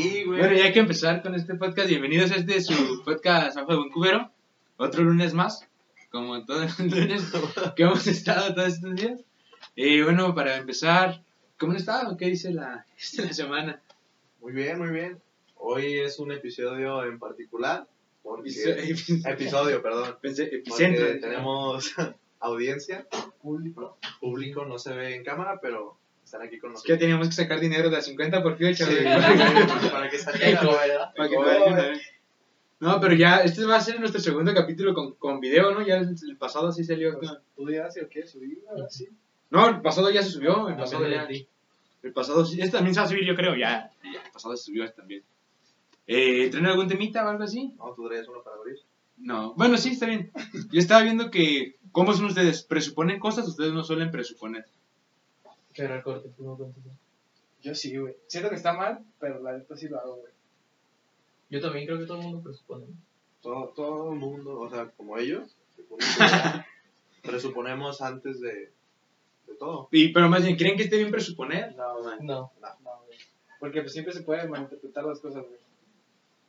Sí, güey. Bueno, ya hay que empezar con este podcast. Bienvenidos a este su podcast Abajo de Buen Cubero. Otro lunes más, como todos los lunes que hemos estado todos estos días. Y bueno, para empezar, ¿cómo han estado? ¿Qué dice la, la semana? Muy bien, muy bien. Hoy es un episodio en particular. Porque... Episodio, perdón. Pensé, Porque tenemos audiencia, público. Público no se ve en cámara, pero están aquí con Es que nosotros. teníamos que sacar dinero de a 50 por. Sí, güey. para que saliera. Para que no- No, pero ya, este va a ser nuestro segundo capítulo con, con video, ¿no? Ya el, el pasado sí salió. Pues, ¿Tú si lo quieres subir? Ahora sí. No, el pasado ya se subió. El pasado ya. El pasado sí. Este también se va a subir, yo creo. Ya, ya el pasado se subió este también. Eh, ¿Traen algún temita o algo así? No, tú traías uno para abrir. No. Bueno, sí, está bien. Yo estaba viendo que. ¿Cómo son ustedes? ¿Presuponen cosas? Ustedes no suelen presuponer. Pero el corte, tú no contestas. Yo sí, güey. Siento que está mal, pero la neta sí lo hago, güey. Yo también creo que todo el mundo presupone. Todo, todo el mundo, o sea, como ellos, presuponemos antes de, de todo. Y, pero más bien, ¿creen que esté bien presuponer? No, man. No. No, güey. Porque pues siempre se pueden malinterpretar las cosas, güey.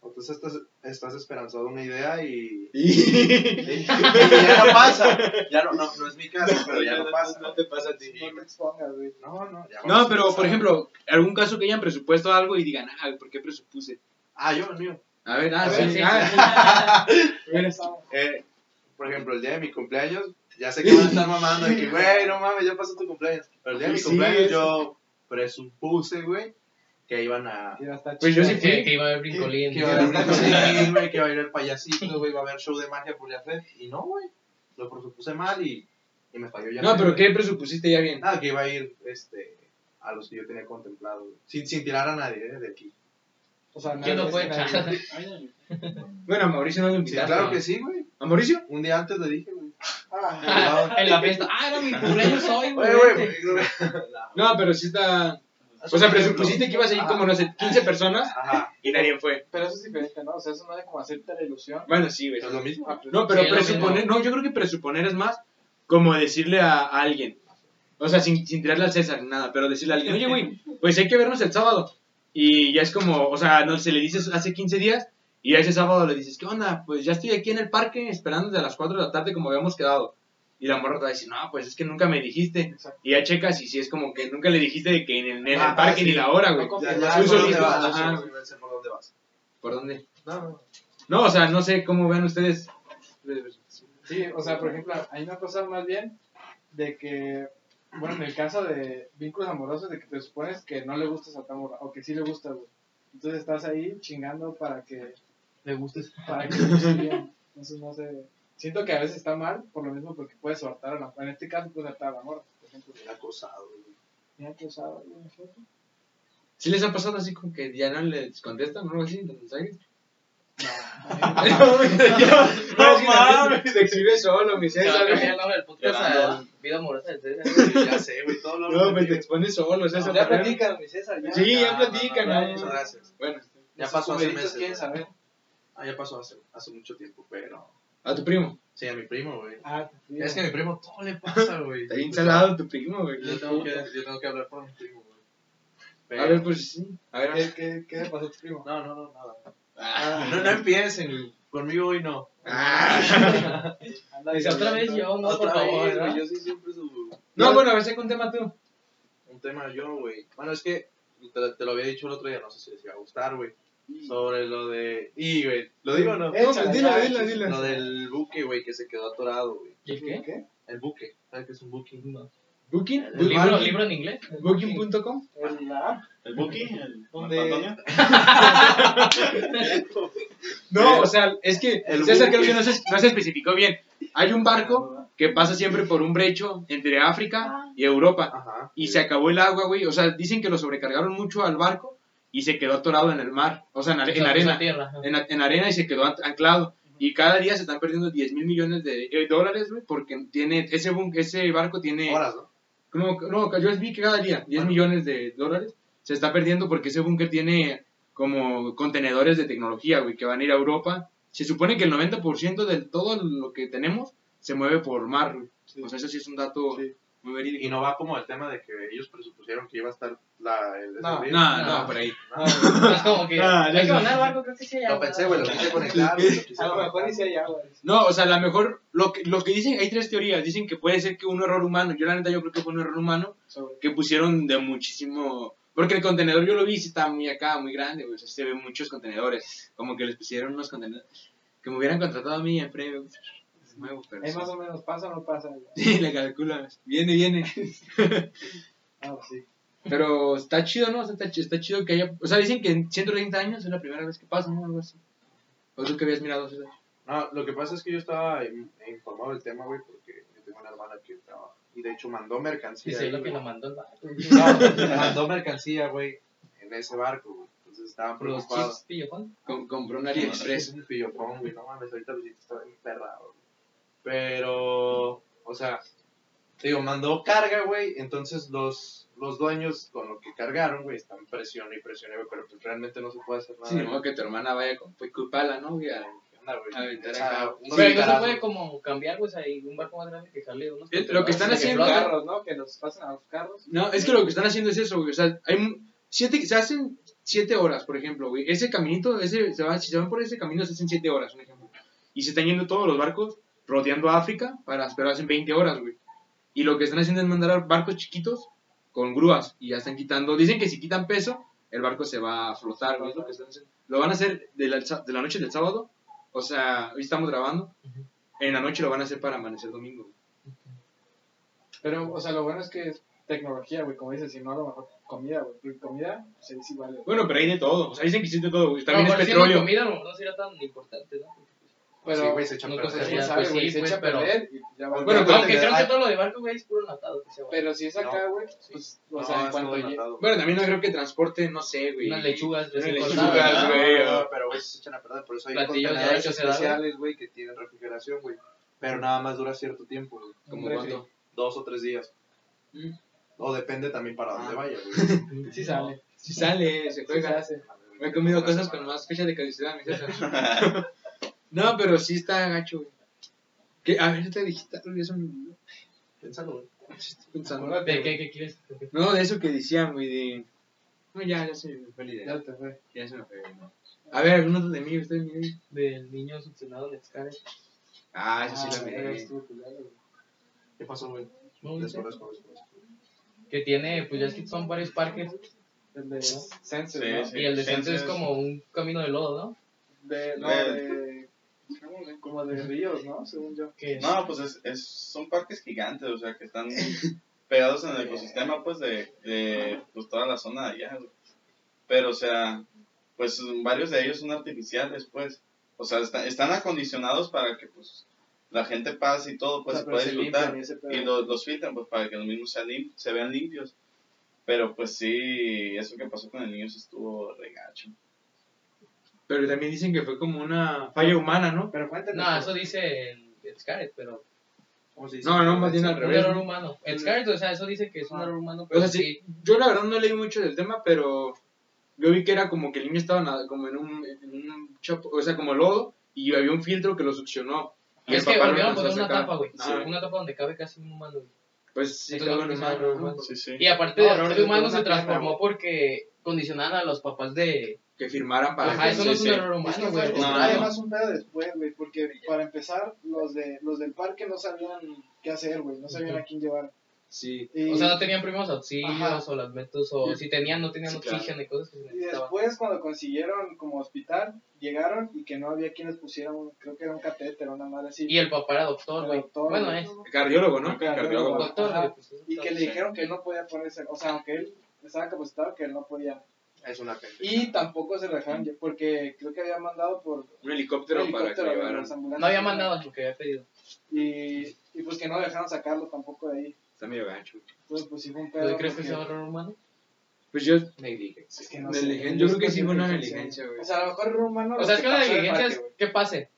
Entonces estás, estás esperanzado en una idea y, Y... y ya no pasa. Ya no, no, no es mi caso, pero ya no pasa. No te pasa a ti. No te expongas, güey. No, no, ya No, pero por ejemplo, algún caso que hayan presupuesto algo y digan, ah, ¿por qué presupuse? Ah, yo, el mío. A ver, ah, A sí, ver, sí. ah, Eh, por ejemplo, el día de mi cumpleaños, ya sé que van a estar mamando de que, güey, no mames, ya pasó tu cumpleaños. Pero el día de mi cumpleaños yo presupuse, güey, que iban a... Pues yo chido. sí Que, fui. que iba a haber brincolín. Que iba a haber cocina, güey, que iba a ir el payasito, güey, iba a haber show de magia por hacer. Y no, güey, lo presupuse mal y, y me falló ya. No, pero ¿qué presupusiste ya bien? Nada, que iba a ir, este, a los que yo tenía contemplado, güey. Sin, sin tirar a nadie, eh, de aquí. O sea, ¿Quién no nadie- fue? nadie- Bueno, a Mauricio no lo Sí, invitaste. claro que sí, güey. ¿A Mauricio? Un día antes le dije, güey. Ah, en la fiesta. Ah, era mi cumpleaños hoy, güey. No, pero sí está... O sea, presupusiste que ibas a ir como, no sé, 15 personas Ajá, y nadie fue. pero eso es diferente, ¿no? O sea, eso no es como hacerte la ilusión. Bueno, sí, güey. es lo mismo. Ah, No, pero Sí, lo presuponer, no, yo creo que presuponer es más como decirle a, a alguien. O sea, sin, sin tirarle al César, nada, pero decirle a alguien, oye, güey, pues hay que vernos el sábado. Y ya es como, o sea, no se le dices hace 15 días y a ese sábado le dices, ¿qué onda? Pues ya estoy aquí en el parque esperando desde las 4 de la tarde como habíamos quedado. Y la morra te va a decir, no, pues es que nunca me dijiste. Exacto. Y ya checas y si es como que nunca le dijiste de que en el, en el Ah, parque sí. ni la hora, güey. No Ya, ya, por dónde vas, ajá. ya sé- ya sé por dónde vas. ¿Por dónde? No, no. No, o sea, no sé cómo vean ustedes. Sí, o sea, por ejemplo, hay una cosa más bien de que, bueno, en el caso de vínculos amorosos, de que te supones que no le gustas a tu morra, o que sí le gusta, güey. Entonces estás ahí chingando para que Me gustes. para que le. Entonces, no sé. Siento que a veces está mal, por lo mismo, porque puedes soltar a la En este caso, puedes soltar a la morra, por ejemplo. Era acosado, güey. Ah, güey. ¿Sí les ha pasado así como que ya no les contestan o algo así los mensajes? No, no mames, te escribes solo, mi Se César. a Vida Amorosa del César. Ya sé, güey, todo lo No, pues te expones solo, César. ya platican, mi César, ya. Sí, ya No, no, platican. no, no, ¿no? Muchas gracias. Bueno, Ya pasó hace meses. Ah, ya pasó hace, hace mucho tiempo, pero. A tu primo. Sí, a mi primo, güey. Ah, sí. Es que a mi primo todo le pasa, güey. Está bien salado tu primo, güey. Yo tengo que, yo tengo que hablar por mi primo, güey. Pero- A ver, pues sí. A ver, ¿Qué, qué, ¿Qué le pasó a tu primo? No, no, no, nada. Ah. No, no empiecen. Conmigo hoy no. Ah. Anda Dice otra vez yo, no, por favor. vez, güey. ¿no? Yo soy siempre su. No, bueno, a ver, saca un tema tú. Un tema yo, güey. Bueno, es que te, te lo había dicho el otro día, no sé si les iba a gustar, güey. Sobre lo de. Y, güey. ¿Lo digo o no? No, pues ya, dilo, sí, dilo. Lo del buque, güey, que se quedó atorado, güey. ¿Y el qué? ¿Qué? El buque. ¿Sabes qué es un buque? No. ¿Booking? ¿El libro, Booking- libro en inglés? Booking.com. El la El Buki, el ¿Dónde? No, o sea, es que El César buque. creo que no se, no se especificó bien. Hay un barco que pasa siempre por un brecho entre África y Europa. Ajá. Y se acabó el agua, güey. O sea, dicen que lo sobrecargaron mucho al barco y se quedó atorado en el mar. O sea, en, are- en arena. tierra. En, en arena y se quedó an- anclado. Y cada día se están perdiendo 10 mil millones de eh, dólares, güey, porque tiene, ese, ese barco tiene... Horas, ¿no? No, no, yo vi que cada día 10 Bueno. millones de dólares se está perdiendo porque ese búnker tiene como contenedores de tecnología, güey, que van a ir a Europa. Se supone que el 90% de todo lo que tenemos se mueve por mar, güey. Sí. O sea, eso sí es un dato Sí. Muy verídico. Y no va como el tema de que ellos presupusieron que iba a estar la, el No. No, No. no, por ahí. No, No, es como que. Ah, hay ya que mandar barco, creo que sí hay Lo agua. pensé, güey, lo quise conectar. lo a lo mejor ni si hay agua. No, o sea, la mejor, lo que, lo que dicen, hay tres teorías. Dicen que puede ser que un error humano, yo la neta yo creo que fue un error humano, Sobre- que pusieron de muchísimo... Porque el contenedor yo lo vi, estaba muy acá, muy grande, güey, o sea, se ven muchos contenedores. Como que les pusieron unos contenedores. Que me hubieran contratado a mí en premio. Es nuevo, pero Ahí sí. más o menos pasa o no pasa. Sí, le calculas. Viene, viene. Ah, sí. Pero está chido, ¿no? O sea, está, chi- está chido que haya... O sea, dicen que en 130 años es la primera vez que pasa, ¿no? Algo así. ¿O tú que habías mirado, César? No, lo que pasa es que yo estaba in- informado del tema, güey, porque yo tengo una hermana que trabaja. Y de hecho mandó mercancía. Dice lo que lo mandó el barco. No, mandó mercancía, güey, en ese barco, güey. Entonces estaban preocupados. chips pillofón. Com- compró un Es AliExpress. un pillofón, güey, no mames, ahorita Luisito está bien perrado. güey. Pero, o sea, te digo, mandó carga, güey, entonces los, los dueños con lo que cargaron, güey, están presión y presión, güey, pero pues realmente no se puede hacer nada. Sí, de modo que tu hermana vaya con pues, culpala, ¿no? güey? A- ¿Qué onda, güey? Aventar acá. Pero no se puede como cambiar, pues ahí un barco más grande que jale unos. Lo que están haciendo- carros, ¿no? Que nos pasan a los carros. No, es que lo que están haciendo es eso, güey. O sea, hay siete, se hacen siete horas, por ejemplo, güey. Ese caminito, ese, se va, si se van por ese camino, se hacen siete horas, un ejemplo. Y se están yendo todos los barcos rodeando África, para, pero hacen 20 horas, güey. Y lo que están haciendo es mandar barcos chiquitos con grúas y ya están quitando. Dicen que si quitan peso, el barco se va a flotar, güey. es lo que están haciendo. Lo van a hacer de la, de la noche del sábado. O sea, hoy estamos grabando. En la noche lo van a hacer para amanecer domingo. güey. Pero, o sea, lo bueno es que es tecnología, güey, como dices, si no a lo mejor comida, güey. Comida, pues ahí sí vale. güey. Bueno, pero hay de todo. O sea, dicen que de todo, güey. No, También pero es si no petróleo. comida a lo mejor no sería tan importante, ¿no? Pero, Sí, güey, se echan no perder. quién ya, sabe, pues güey, sí, se pues, echa a pero- perder y ya vale. Bueno, Pero- pues, Aunque creo que todo lo de barco, güey, es puro enlatado. Que se va. Pero si es acá, güey, Sí. pues, o sea, en es cuanto llegue. Bueno, también no creo que transporte, no sé, güey. Unas lechugas Unas recién lechugas, güey. No, o- pero güey, se echan a perder, por eso hay contenedores especiales, güey, que tienen refrigeración, güey. Pero nada más dura cierto tiempo, güey. Como cuánto. Dos o tres días. Mm. O depende también para dónde Ah. vaya, güey. Sí sale. Si sale, se Sí juega. hace. Me he comido cosas con más fecha de caducidad, mi César. No, pero sí está gacho, güey. ¿Qué? A ver, yo te dijiste algo y eso me... Piénsalo, güey. Estoy pensando. Acuérdate, ¿De qué, qué quieres? No, de eso que decían, güey, de... No, ya, ya se me fue la idea. Ya te fue. Ya se me fue, güey. A ver, algún otro de mí, ustedes miren. Del niño succionado en Sky. Ah, eso sí Ah, lo pero miré. estuvo culero, güey. ¿Qué pasó, güey? No, no sé. Desconozco, desconozco. Que tiene, pues ya es que son varios parques. El de Sense, Sí, ¿no? sí. Y el de Sense es Sense es- como un camino de lodo, ¿no? De, no, De- de, como de ríos, ¿no? Según yo. No, pues es, es, son parques gigantes, o sea, que están pegados en el ecosistema, pues, de, de pues, toda la zona de allá. Pero, o sea, pues varios de ellos son artificiales, pues. O sea, está- están acondicionados para que, pues, la gente pase y todo, pues, O sea, se pueda se disfrutar. y los, los filtran, pues, para que los mismos sean lim- se vean limpios. Pero, pues, sí, eso que pasó con el niño sí estuvo regacho. Pero también dicen que fue como una falla humana, ¿no? Pero cuéntanos. No, eso dice el, el Scarlet, pero. ¿Cómo se dice? No, no, más bien al Un revés. error humano. El Scarlet, o sea, eso dice que es un Ah. error humano. O sea, sí, yo la verdad no leí mucho del tema, pero yo vi que era como que el niño estaba como en un, en un chapo, o sea, como lodo, y había un filtro que lo succionó. Y Es el que volvieron a poner una tapa, güey. Ah, Una tapa donde cabe casi un humano, güey. Pues sí, Entonces, en no, humano, no, ¿no? no. Sí, sí. Y aparte No, de error de humano se transformó porque condicionaban a los papás de. Que firmaran para Ajá, eso no sí, es un sí. error humano, güey. fue, al es que contrario. además un pedo después, güey, porque para empezar, los de los del parque no sabían qué hacer, güey, no sabían a quién llevar. Sí. Y, O sea, no tenían primeros auxilios Ajá. o las metos, o Y- si tenían, no tenían Sí, claro. oxígeno y cosas que se y después cuando consiguieron como hospital, llegaron y que no había quienes pusieran, un- creo que era un catéter o una madre así. Y el papá era doctor, güey. doctor, Bueno, es Cardiólogo, ¿no? Cardiólogo. Cardiólogo. doctor, Ajá. Pues, es Y que le dijeron que él no podía ponerse, o sea, aunque él estaba capacitado, que él no podía. Es una pena. Y tampoco se dejaron, porque creo que había mandado por Un helicóptero, un para que helicóptero a llevaran. las ambulancias. No había mandado lo que había pedido. Y, y pues que no dejaron sacarlo tampoco de ahí. Está medio gacho. Entonces, pues sí fue un ¿Tú pedo. crees que porque- sea error humano? Pues yo negligencia. Es que no Negligencia. sé, Yo creo que sí fue una negligencia. güey. O sea, a lo mejor error humano. O sea, es que la negligencia es que pase.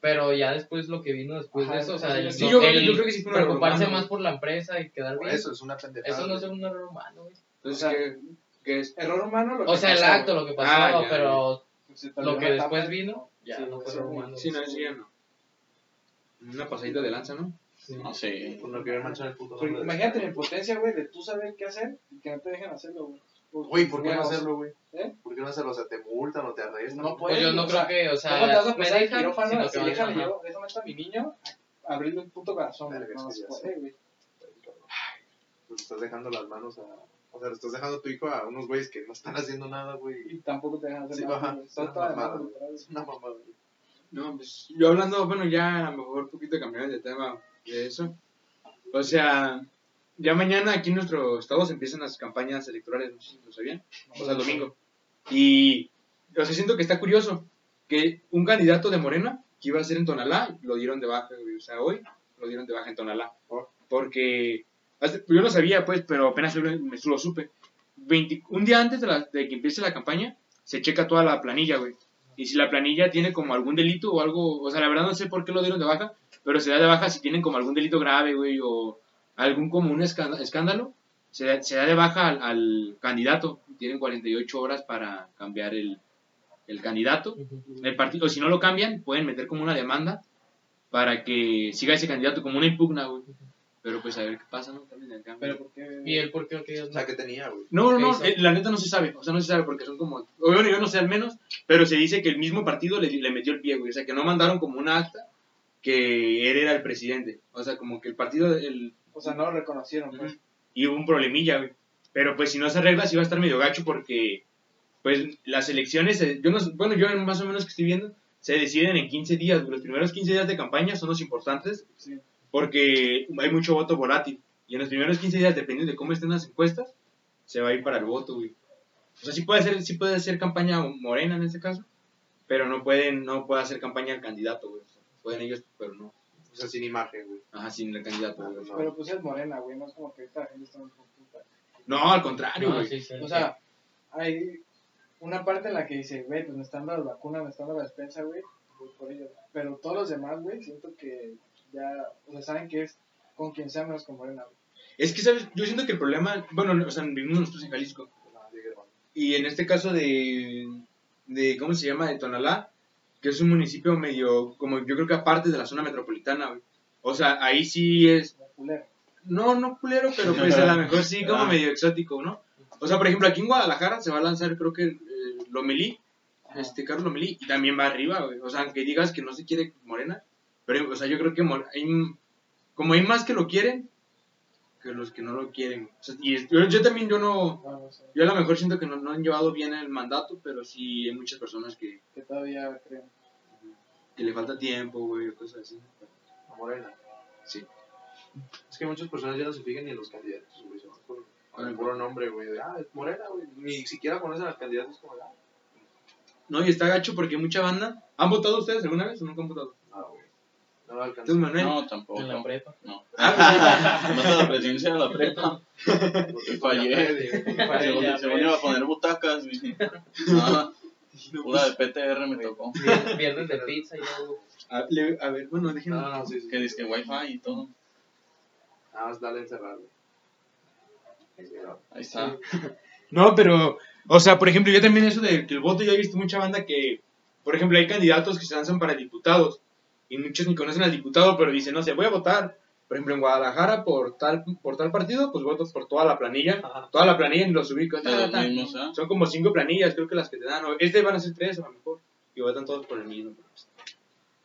Pero ya después lo que vino después Ajá, de eso, o sea, sí, el, sí, Sí, yo, el yo creo que sí fue un error preocuparse más por la empresa y quedar bien. eso es una pendejada. Eso no es un error humano, güey. Entonces, o sea, ¿qué, qué es? Error humano lo O que sea, el acto, lo que pasó, Ah, ya, pero Se lo que después etapa. vino, ya Sí, no fue error humano. Sí, no, sí, ya no. Una pasadita de lanza, ¿no? Sí. No sé. Por no querer manchar el puto Porque nombre. imagínate la impotencia, güey, de tú saber qué hacer y que no te dejen hacerlo, güey. Pues, Güey, ¿por qué no hacerlo, güey? ¿Eh? ¿Por qué no hacerlo? O sea, te multan o te arrestan. No Pues yo no creo que, o sea, ¿Cómo te vas a me pasar el quirófano así? que Déjame, llevo, déjame a mi niño abrirle un puto corazón, No, es que se ya puede, güey. Pues estás dejando las manos a. O sea, le estás dejando a tu hijo a unos güeyes que no están haciendo nada, güey. Y tampoco te dejan hacer Sí, nada, Una de mamada, güey. literal. Es una mamada, güey. No, pues yo hablando, bueno, ya a lo mejor un poquito cambiando de tema de eso. O sea, ya mañana aquí en nuestro estado se empiezan las campañas electorales, no sé si lo sabían, o sea, el domingo. Y, o sea, siento que está curioso que un candidato de Morena que iba a ser en Tonalá, lo dieron de baja, güey, o sea, hoy lo dieron de baja en Tonalá. Porque, hace- yo no sabía, pues, pero apenas lo- me lo supe. 20 un día antes de, la- de que empiece la campaña, se checa toda la planilla, güey. Y si la planilla tiene como algún delito o algo, o sea, la verdad no sé por qué lo dieron de baja, pero se da de baja si tienen como algún delito grave, güey, o algún como un escándalo, escándalo se, da, se da de baja al, al candidato. Tienen 48 horas para cambiar el, el candidato. El partido, si no lo cambian, pueden meter como una demanda para que siga ese candidato como una impugna, güey. Pero pues a ver qué pasa, ¿no? También el cambio. Pero porque... ¿Y él por qué no quería? O sea, que tenía, güey. No, no, no, ¿Qué eh, la neta no se sabe, o sea, no se sabe porque son como, bueno, yo no sé al menos, pero se dice que el mismo partido le, le metió el pie, güey, o sea, que no mandaron como una acta que él era el presidente, o sea, como que el partido, el, O sea, no lo reconocieron, pues. y hubo un problemilla, güey, pero pues si no se arregla sí va a estar medio gacho porque, pues, las elecciones, eh, yo no, bueno, yo más o menos que estoy viendo, se deciden en 15 días, los primeros 15 días de campaña son los importantes Sí. Porque hay mucho voto volátil. Y en los primeros 15 días, dependiendo de cómo estén las encuestas, se va a ir para el voto, güey. O sea, sí puede ser, sí puede ser campaña morena en este caso, pero no pueden, no puede hacer campaña al candidato, güey. O sea, pueden ellos, pero no. O sea, sin imagen, güey. Ajá, sin el candidato, güey. No. Pero pues es morena, güey. No es como que esta gente está un poco puta. No, al contrario, No, güey. sí, sí. O sea, hay una parte en la que dice, güey, pues me están dando las vacunas, me están dando la despensa, güey. voy por ello. Pero todos los demás, güey, siento que ya, o sea, saben que es con quien sea menos con morena, güey. Es que, ¿sabes? Yo siento que el problema, bueno, o sea, vivimos nosotros en Jalisco. Y en este caso de, de, ¿cómo se llama? De Tonalá, que es un municipio medio, como yo creo que aparte de la zona metropolitana, güey. O sea, ahí sí es, culero. no, no culero, pero pues a lo mejor sí como Ah. medio exótico, ¿no? O sea, por ejemplo, aquí en Guadalajara se va a lanzar, creo que, eh, Lomelí, este Carlos Lomelí, y también va arriba, güey. O sea, aunque digas que no se quiere Morena, pero, o sea, yo creo que hay, como hay más que lo quieren que los que no lo quieren. O sea, y yo, yo también, yo no, No, no sé, yo a lo mejor siento que no, no han llevado bien el mandato, pero sí hay muchas personas que, que todavía creen. que le falta tiempo, güey, cosas así. A Morena. Sí. Es que muchas personas ya no se fijan ni en los candidatos, güey. Se van con, con el puro nombre, güey. De, ah, es Morena, güey. Ni siquiera conocen al candidato. Es como, ah, No, y está gacho porque mucha banda. ¿Han votado ustedes alguna vez o nunca han votado? Ah. No lo. Tú, Manuel. No, tampoco. En la prepa. No. Más a la presidencia de la prepa. Y fallé. Según iba a poner butacas. y- No, una de PTR me tocó. Vier- Viernes de pizza y luego. A, le- a ver, bueno, déjenme. No, no, sí, sí. Que dice que wifi y todo. Nada más dale no. Ahí está. No, pero, o sea, por ejemplo, yo también eso de que el voto, yo he visto mucha banda que, por ejemplo, hay candidatos que se lanzan para diputados y muchos ni conocen al diputado, pero dicen, no sé, voy a votar, por ejemplo, en Guadalajara por tal, por tal partido, pues voto por toda la planilla, Ajá. toda la planilla y los ubico. Ta, ta. mismos, ¿ah? Son como cinco planillas, creo que las que te dan, o este van a ser tres a lo mejor, y votan todos por el mismo. pero, pues,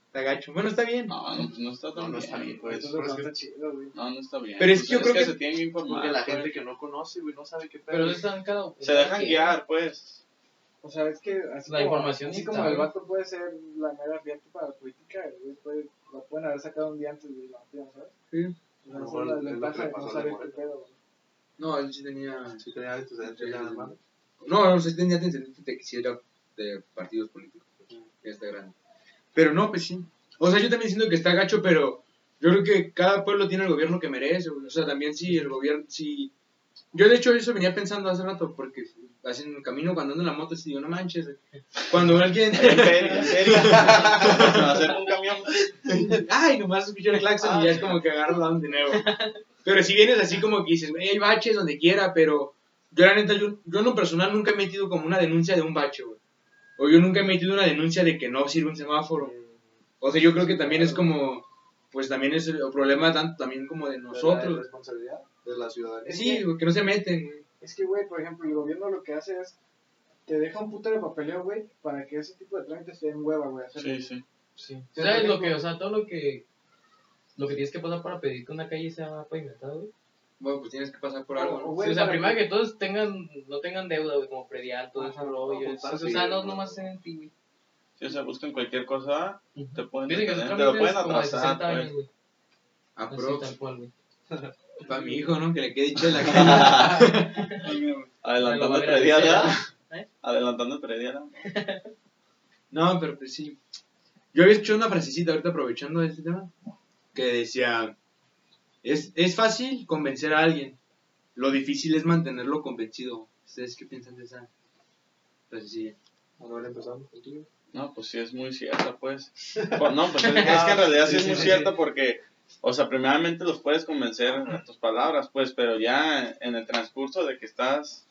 Está gacho. Bueno, está bien. No, no, no está tan No, no está bien. bien, pues. Eso es no que- está chido, güey. No, no está bien. Pero es Pues que yo creo que- se tienen que informar. Porque la pues. gente que no conoce, güey, no sabe qué pedo. Pero están cada. Se dejan guiar, pues. O sea, es que así La como, información así sí como el vato puede ser la mera abierta para la política, el güey puede, lo pueden haber sacado un día antes de la ¿sabes? Sí. O A sea, esa es la ventaja de no saber qué pedo. No, él sí tenía... Sí, tenía antecedentes. No, no sé, tenía antecedentes de que sí era de partidos políticos. Ya está grande. Pero no, pues sí. O sea, yo también siento que está gacho, pero yo creo que cada pueblo tiene el gobierno que merece. O sea, también si el gobierno, si... Yo de hecho eso venía pensando hace rato, porque hacen el camino cuando ando en la moto, y digo, no manches. Cuando alguien... En serio, en serio. Se va a hacer un camión. Ay, nomás escucho el claxon y ya es como que agarro de nuevo. Pero si vienes así como que dices, güey, hay baches donde quiera, pero yo la neta, yo, yo en lo personal nunca he metido como una denuncia de un bache, güey. O yo nunca he metido una denuncia de que no sirve un semáforo. O sea, yo creo que también es como, pues también es el problema tanto también como de ¿De la nosotros. responsabilidad de la ciudadanía. Sí, que no se meten, güey. Es que, güey, por ejemplo, el gobierno lo que hace es. Te deja un putero de papeleo, güey, para que ese tipo de trámites te den hueva, güey. Sí, sí. Sí. ¿Sabes lo que, o sea, todo lo que, lo que tienes que pasar para pedir que una calle sea pavimentada, güey? Bueno, pues tienes que pasar por algo, O, ¿no? güey, Sí, o sea, primero que- que todos tengan, no tengan deuda, güey, como predial, todo ese rollo. o sea, no nomás en ti, güey. Sí, o sea, buscan cualquier cosa, te pueden detener, te lo pueden atrasar, 60 pues. güey. Así, Aprox. tal cual, güey. Para mi hijo, ¿no? Que le quede chela. Adelantando el Me lo va a predial, ¿ya? ¿eh? Adelantando el predial. ¿no? No, pero pues sí. Yo había escuchado una frasecita ahorita aprovechando este tema que decía, es, es fácil convencer a alguien, lo difícil es mantenerlo convencido. ¿Ustedes qué piensan de esa frasecilla? Ver, empezamos contigo. No, pues sí es muy cierta, pues. Pues no, pues es, es que en realidad sí, Sí, es muy sí, cierta porque, o sea, primeramente los puedes convencer a tus palabras, pues, pero ya en el transcurso de que estás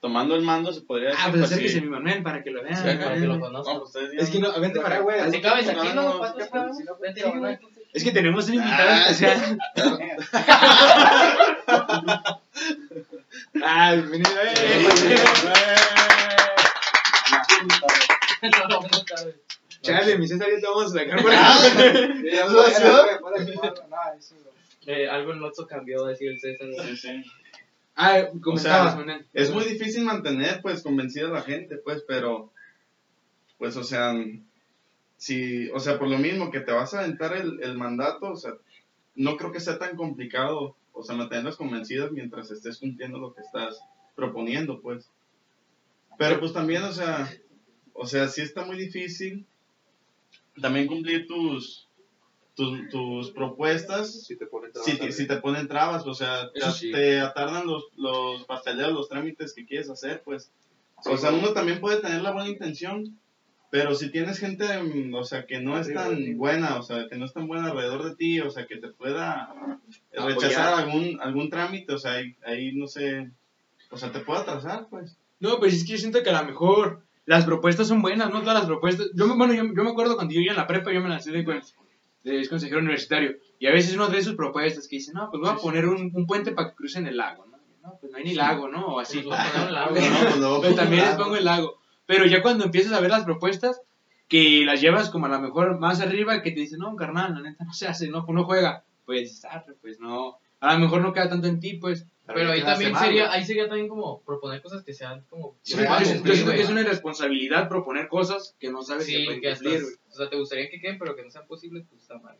tomando el mando, se podría decir. Ah, pues pues, acérquese sí. mi Manuel para que lo vean. Sí, Para que lo No, conozcan. pues Es que no, vente para güey, Así cabes aquí, no, Vente, güey. Es que tenemos un invitado Ah. especial. Ah, bienvenido. eh. Chale, mi César, ya te vamos a sacar por Ah. no. Eh, algo en Lotso cambió, decir el César. güey. Sí, sí. Ah, comentabas, O sea, Manuel. Es muy difícil mantener, pues, convencida a la gente, pues, pero, pues, o sea, si, o sea, por lo mismo que te vas a aventar el, el mandato, o sea, no creo que sea tan complicado, o sea, mantenerlas convencidas mientras estés cumpliendo lo que estás proponiendo, pues. Pero, pues, también, o sea, o sea, sí está muy difícil también cumplir tus, tus, tus propuestas Si te ponen si, te- si te ponen trabas, o sea, Eso te, sí. te atardan los, los pasteleos, los trámites que quieres hacer, pues. Sí, o sea, uno también puede tener la buena intención, pero si tienes gente, mm, o sea, que no es tan buena, o sea, que no es tan buena alrededor de ti, o sea, que te pueda Apoyar. rechazar algún, algún trámite, o sea, ahí, ahí no sé, o sea, te puede atrasar, pues. No, pues es que yo siento que a lo mejor las propuestas son buenas, ¿no? Todas las propuestas. Yo, me- bueno, yo, yo me acuerdo cuando yo iba en la prepa, yo me lancé de, de consejero universitario. Y a veces uno trae sus propuestas que dice, no, pues voy a poner un, un puente para que crucen el lago, ¿no? No, pues no hay ni lago, ¿no? O así. Pues pues Pero también les pongo el lago. Pero ya cuando empiezas a ver las propuestas, que las llevas como a lo mejor más arriba, que te dicen, no, carnal, la neta no se hace, no, no juega. Pues dices, "Ah, pues no, a lo mejor no queda tanto en ti, pues. Pero ahí también sería, güey. ahí sería también como proponer cosas que sean como... Sí, yo, siento que es una irresponsabilidad proponer cosas que no sabes si se Sí, pueden que cumplir, güey. o sea, te gustaría que queden, pero que no sean posibles, pues está mal.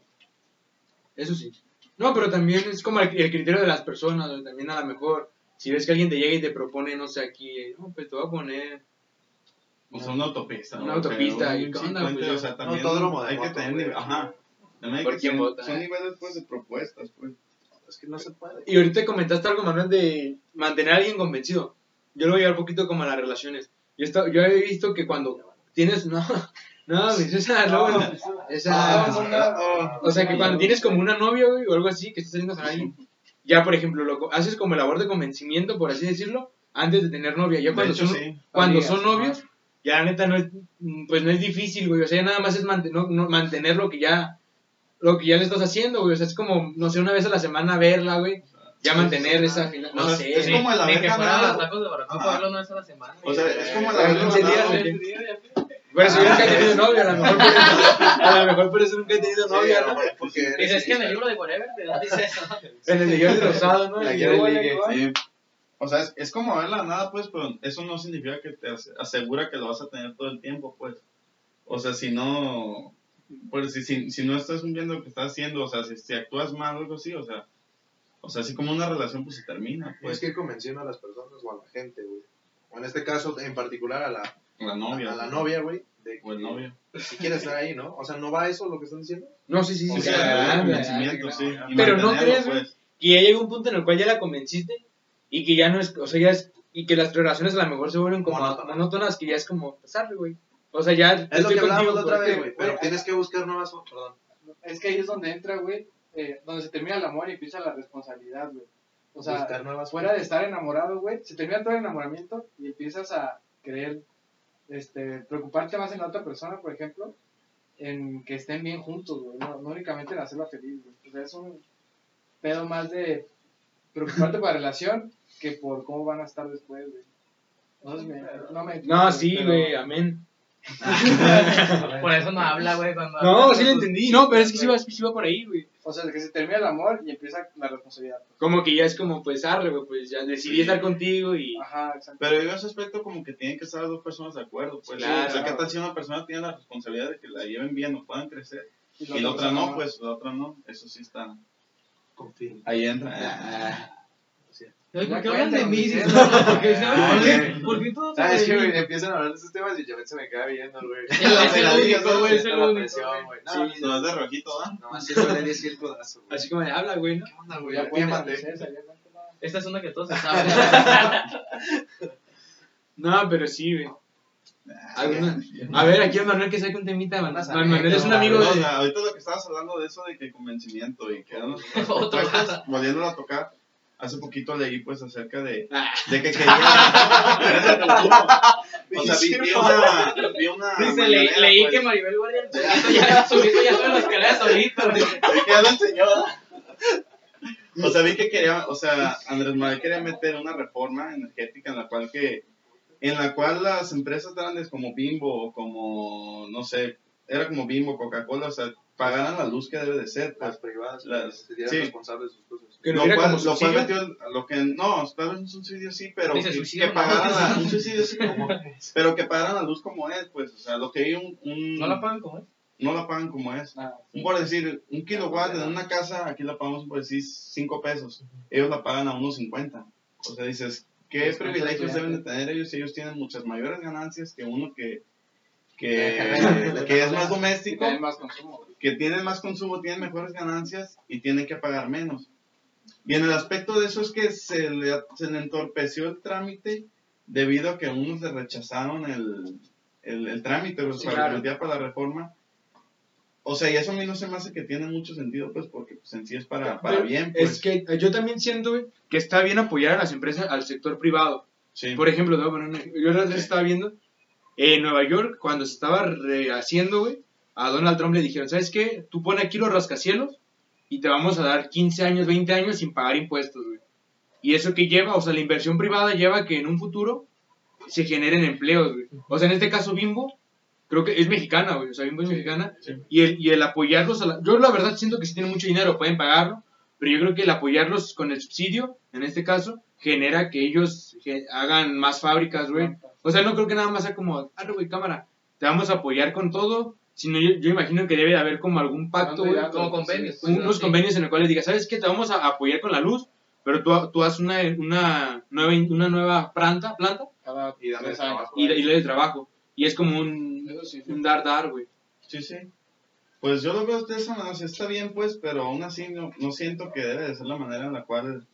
Eso sí. No, pero también es como el, el criterio de las personas, güey, también a lo mejor, si ves que alguien te llega y te propone, no sé, aquí, eh, no, pues te voy a poner... O sea, una autopista. Una autopista, un ¿y qué onda? Pues, o sea, un también hay que tener nivel, ajá. También hay ¿Por que quién ser- vota? son niveles, pues, de propuestas, pues. Es que no se puede. Y ahorita comentaste algo, Manuel, de mantener a alguien convencido. Yo lo voy a llevar un poquito como a las relaciones. Yo, está- yo he visto que cuando tienes... No, no, mi César, no, no. Esa... Ah, O sea, que cuando tienes como una novia, güey, o algo así, que estás saliendo con alguien, ya, por ejemplo, lo, haces como labor de convencimiento, por así decirlo, antes de tener novia. Ya cuando hecho, son, sí. cuando Amigas, son novios, ya la neta no es, pues no es difícil, güey. O sea, ya nada más es manten- mantener lo que ya, lo que ya le estás haciendo, güey. O sea, es como, no sé, una vez a la semana verla, güey. Ya mantener esa final, no O sea, sé. es como Ni haber que ganado. los tacos de verlo una vez a la semana. O sea, es como Pero haber 15 días, yo nunca he tenido novia, a lo mejor por eso, a lo mejor por eso nunca he tenido novia, ¿no? Porque Dices que en el libro de Whatever te dice eso. En el de Jordi Rosado, ¿no? La guía del. O sea, es, es como verla nada, pues, pero eso no significa que te ase- asegura que lo vas a tener todo el tiempo, pues. O sea, si no, pues, si, si, si no estás viendo lo que estás haciendo, o sea, si, si actúas mal o algo así, o sea, o sea, así como una relación, pues, se termina, pues, que ir convenciendo a las personas o a la gente, güey. O en este caso, en particular a la, la novia. a la novia, güey. De O el que novio. Si quiere estar ahí, ¿no? O sea, ¿no va eso lo que están diciendo? No, sí, sí, O sí. sea, sí, el convencimiento, sí. y Pero no crees, güey, pues. que ya llega un punto en el cual ya la convenciste y que ya no es, o sea, ya es, y que las relaciones a lo mejor se vuelven como Monótonas. monótonas, que ya es como pasarle, güey. O sea, ya Es lo que hablamos la otra vez, güey. Pero tienes que buscar nuevas... Perdón. Es que ahí es donde entra, güey, eh, donde se termina el amor y empieza la responsabilidad, güey. O sea, buscar nuevas fuera de estar enamorado, güey, se termina todo el enamoramiento y empiezas a querer este, preocuparte más en la otra persona, por ejemplo. en que estén bien juntos, güey. No, no únicamente en hacerla feliz, güey. O sea, es un pedo más de preocuparte por la relación que por cómo van a estar después, güey. No, me- no me. No, sí, pero- güey, amén. Por eso no habla, güey, cuando... No, sí lo entendí. No, pero es que sí va, sí va por ahí, güey. O sea, que se termina el amor y empieza la responsabilidad. Como que ya es como, pues, arre, güey, pues ya decidí Sí. estar contigo y... Ajá, exacto. Pero en ese aspecto como que tienen que estar las dos personas de acuerdo, pues. Claro. O sea, ¿qué tal si una persona tiene la responsabilidad de que la lleven bien o puedan crecer? Y la otra no, pues, la otra no. Eso sí está. Confirmo. Ahí entra. Ah. ¿Por qué hablan de mí? sí. Sí, no, porque, ¿sabes Ah, por qué? güey. ¿Por qué todos ¿Sabes güey? mí? Empiezan a hablar de esos temas y yo se me queda viendo, güey. Es el Me único, güey, es el único. No, Sí, no es de rojito, ¿ah? Nomás duele y así el codazo. Así como de habla, güey, ¿no? ¿Qué onda, güey? Ya quémate. Esta es una que todos se saben. No, pero sí, güey. Alguna- A ver, aquí el Manuel que saque un temita, Manuel. Manuel es un amigo de... ahorita lo que estabas hablando de eso de que convencimiento y que Otro. propuestas, volviéndolo a tocar, hace poquito leí pues acerca de, Ah, de que quería... o sea, vi, vi una... Vi una Dice, leí, leí pues, que Maribel Guardia solito ya, solito ya sube la escalera solito. güey. Vi que ya lo enseñó. O sea, vi que quería, o sea, Andrés Manuel quería meter una reforma energética en la cual que, en la cual las empresas grandes como Bimbo o como, no sé, era como Bimbo, Coca-Cola, o sea, pagaran la luz que debe de ser, pues. Las privadas, Las- las, serían sí. responsables de sus cosas. que no Lo cual, lo cual metió, lo que, no, tal vez un suicidio sí, pero que, pagaran la, un suicidio sí como, pero que pagaran la luz como es, pues, o sea, lo que hay un, un ¿No la pagan como es? no la pagan como es. Ah, Un por decir, un kilowatt en una casa, aquí la pagamos por decir 5 pesos. Ellos la pagan a unos 50. O sea, dices, ¿qué Pues, privilegios deben de tener ellos? Ellos tienen muchas mayores ganancias que uno que, que, que es más doméstico, también más consumo. que tiene más consumo, tiene mejores ganancias y tiene que pagar menos. Y en el aspecto de eso es que se le, se le entorpeció el trámite debido a que unos le rechazaron el, el, el trámite o Sí, sea, claro. la metida para la reforma. O sea, y eso a mí no se me hace que tiene mucho sentido, pues, porque pues, en sí es para, para Pero bien, pues. Es que yo también siento, que está bien apoyar a las empresas, al sector privado. Sí. Por ejemplo, te voy a poner un ejemplo. yo la otra vez estaba viendo, en Nueva York, cuando se estaba rehaciendo, güey, a Donald Trump le dijeron, ¿sabes qué? Tú pon aquí los rascacielos y te vamos a dar 15 años, 20 años sin pagar impuestos, güey. Y eso que lleva, o sea, la inversión privada lleva que en un futuro se generen empleos, güey. O sea, en este caso Bimbo, creo que es mexicana, güey, o sea, Bimbo es mexicana. sí. Y el, y el apoyarlos, a la- yo la verdad siento que si tienen mucho dinero pueden pagarlo, pero yo creo que el apoyarlos con el subsidio, en este caso, genera que ellos ge- hagan más fábricas, güey. O sea, no creo que nada más sea como, ah, güey, cámara, te vamos a apoyar con todo, sino yo, yo imagino que debe de haber como algún pacto, ¿Dónde güey, irá? Como convenios. pues, un- unos sí. convenios en los cuales digas, ¿sabes qué? Te vamos a apoyar con la luz, pero tú, tú haz una, una, nueva, una nueva planta, planta Cada Y años. trabajo. y, y trabajo. Y es como un, Eso sí. un dar, dar, güey. Sí, sí. Pues yo lo veo de esa manera, está bien, pues, pero aún así no, no siento que debe de ser la manera en la cual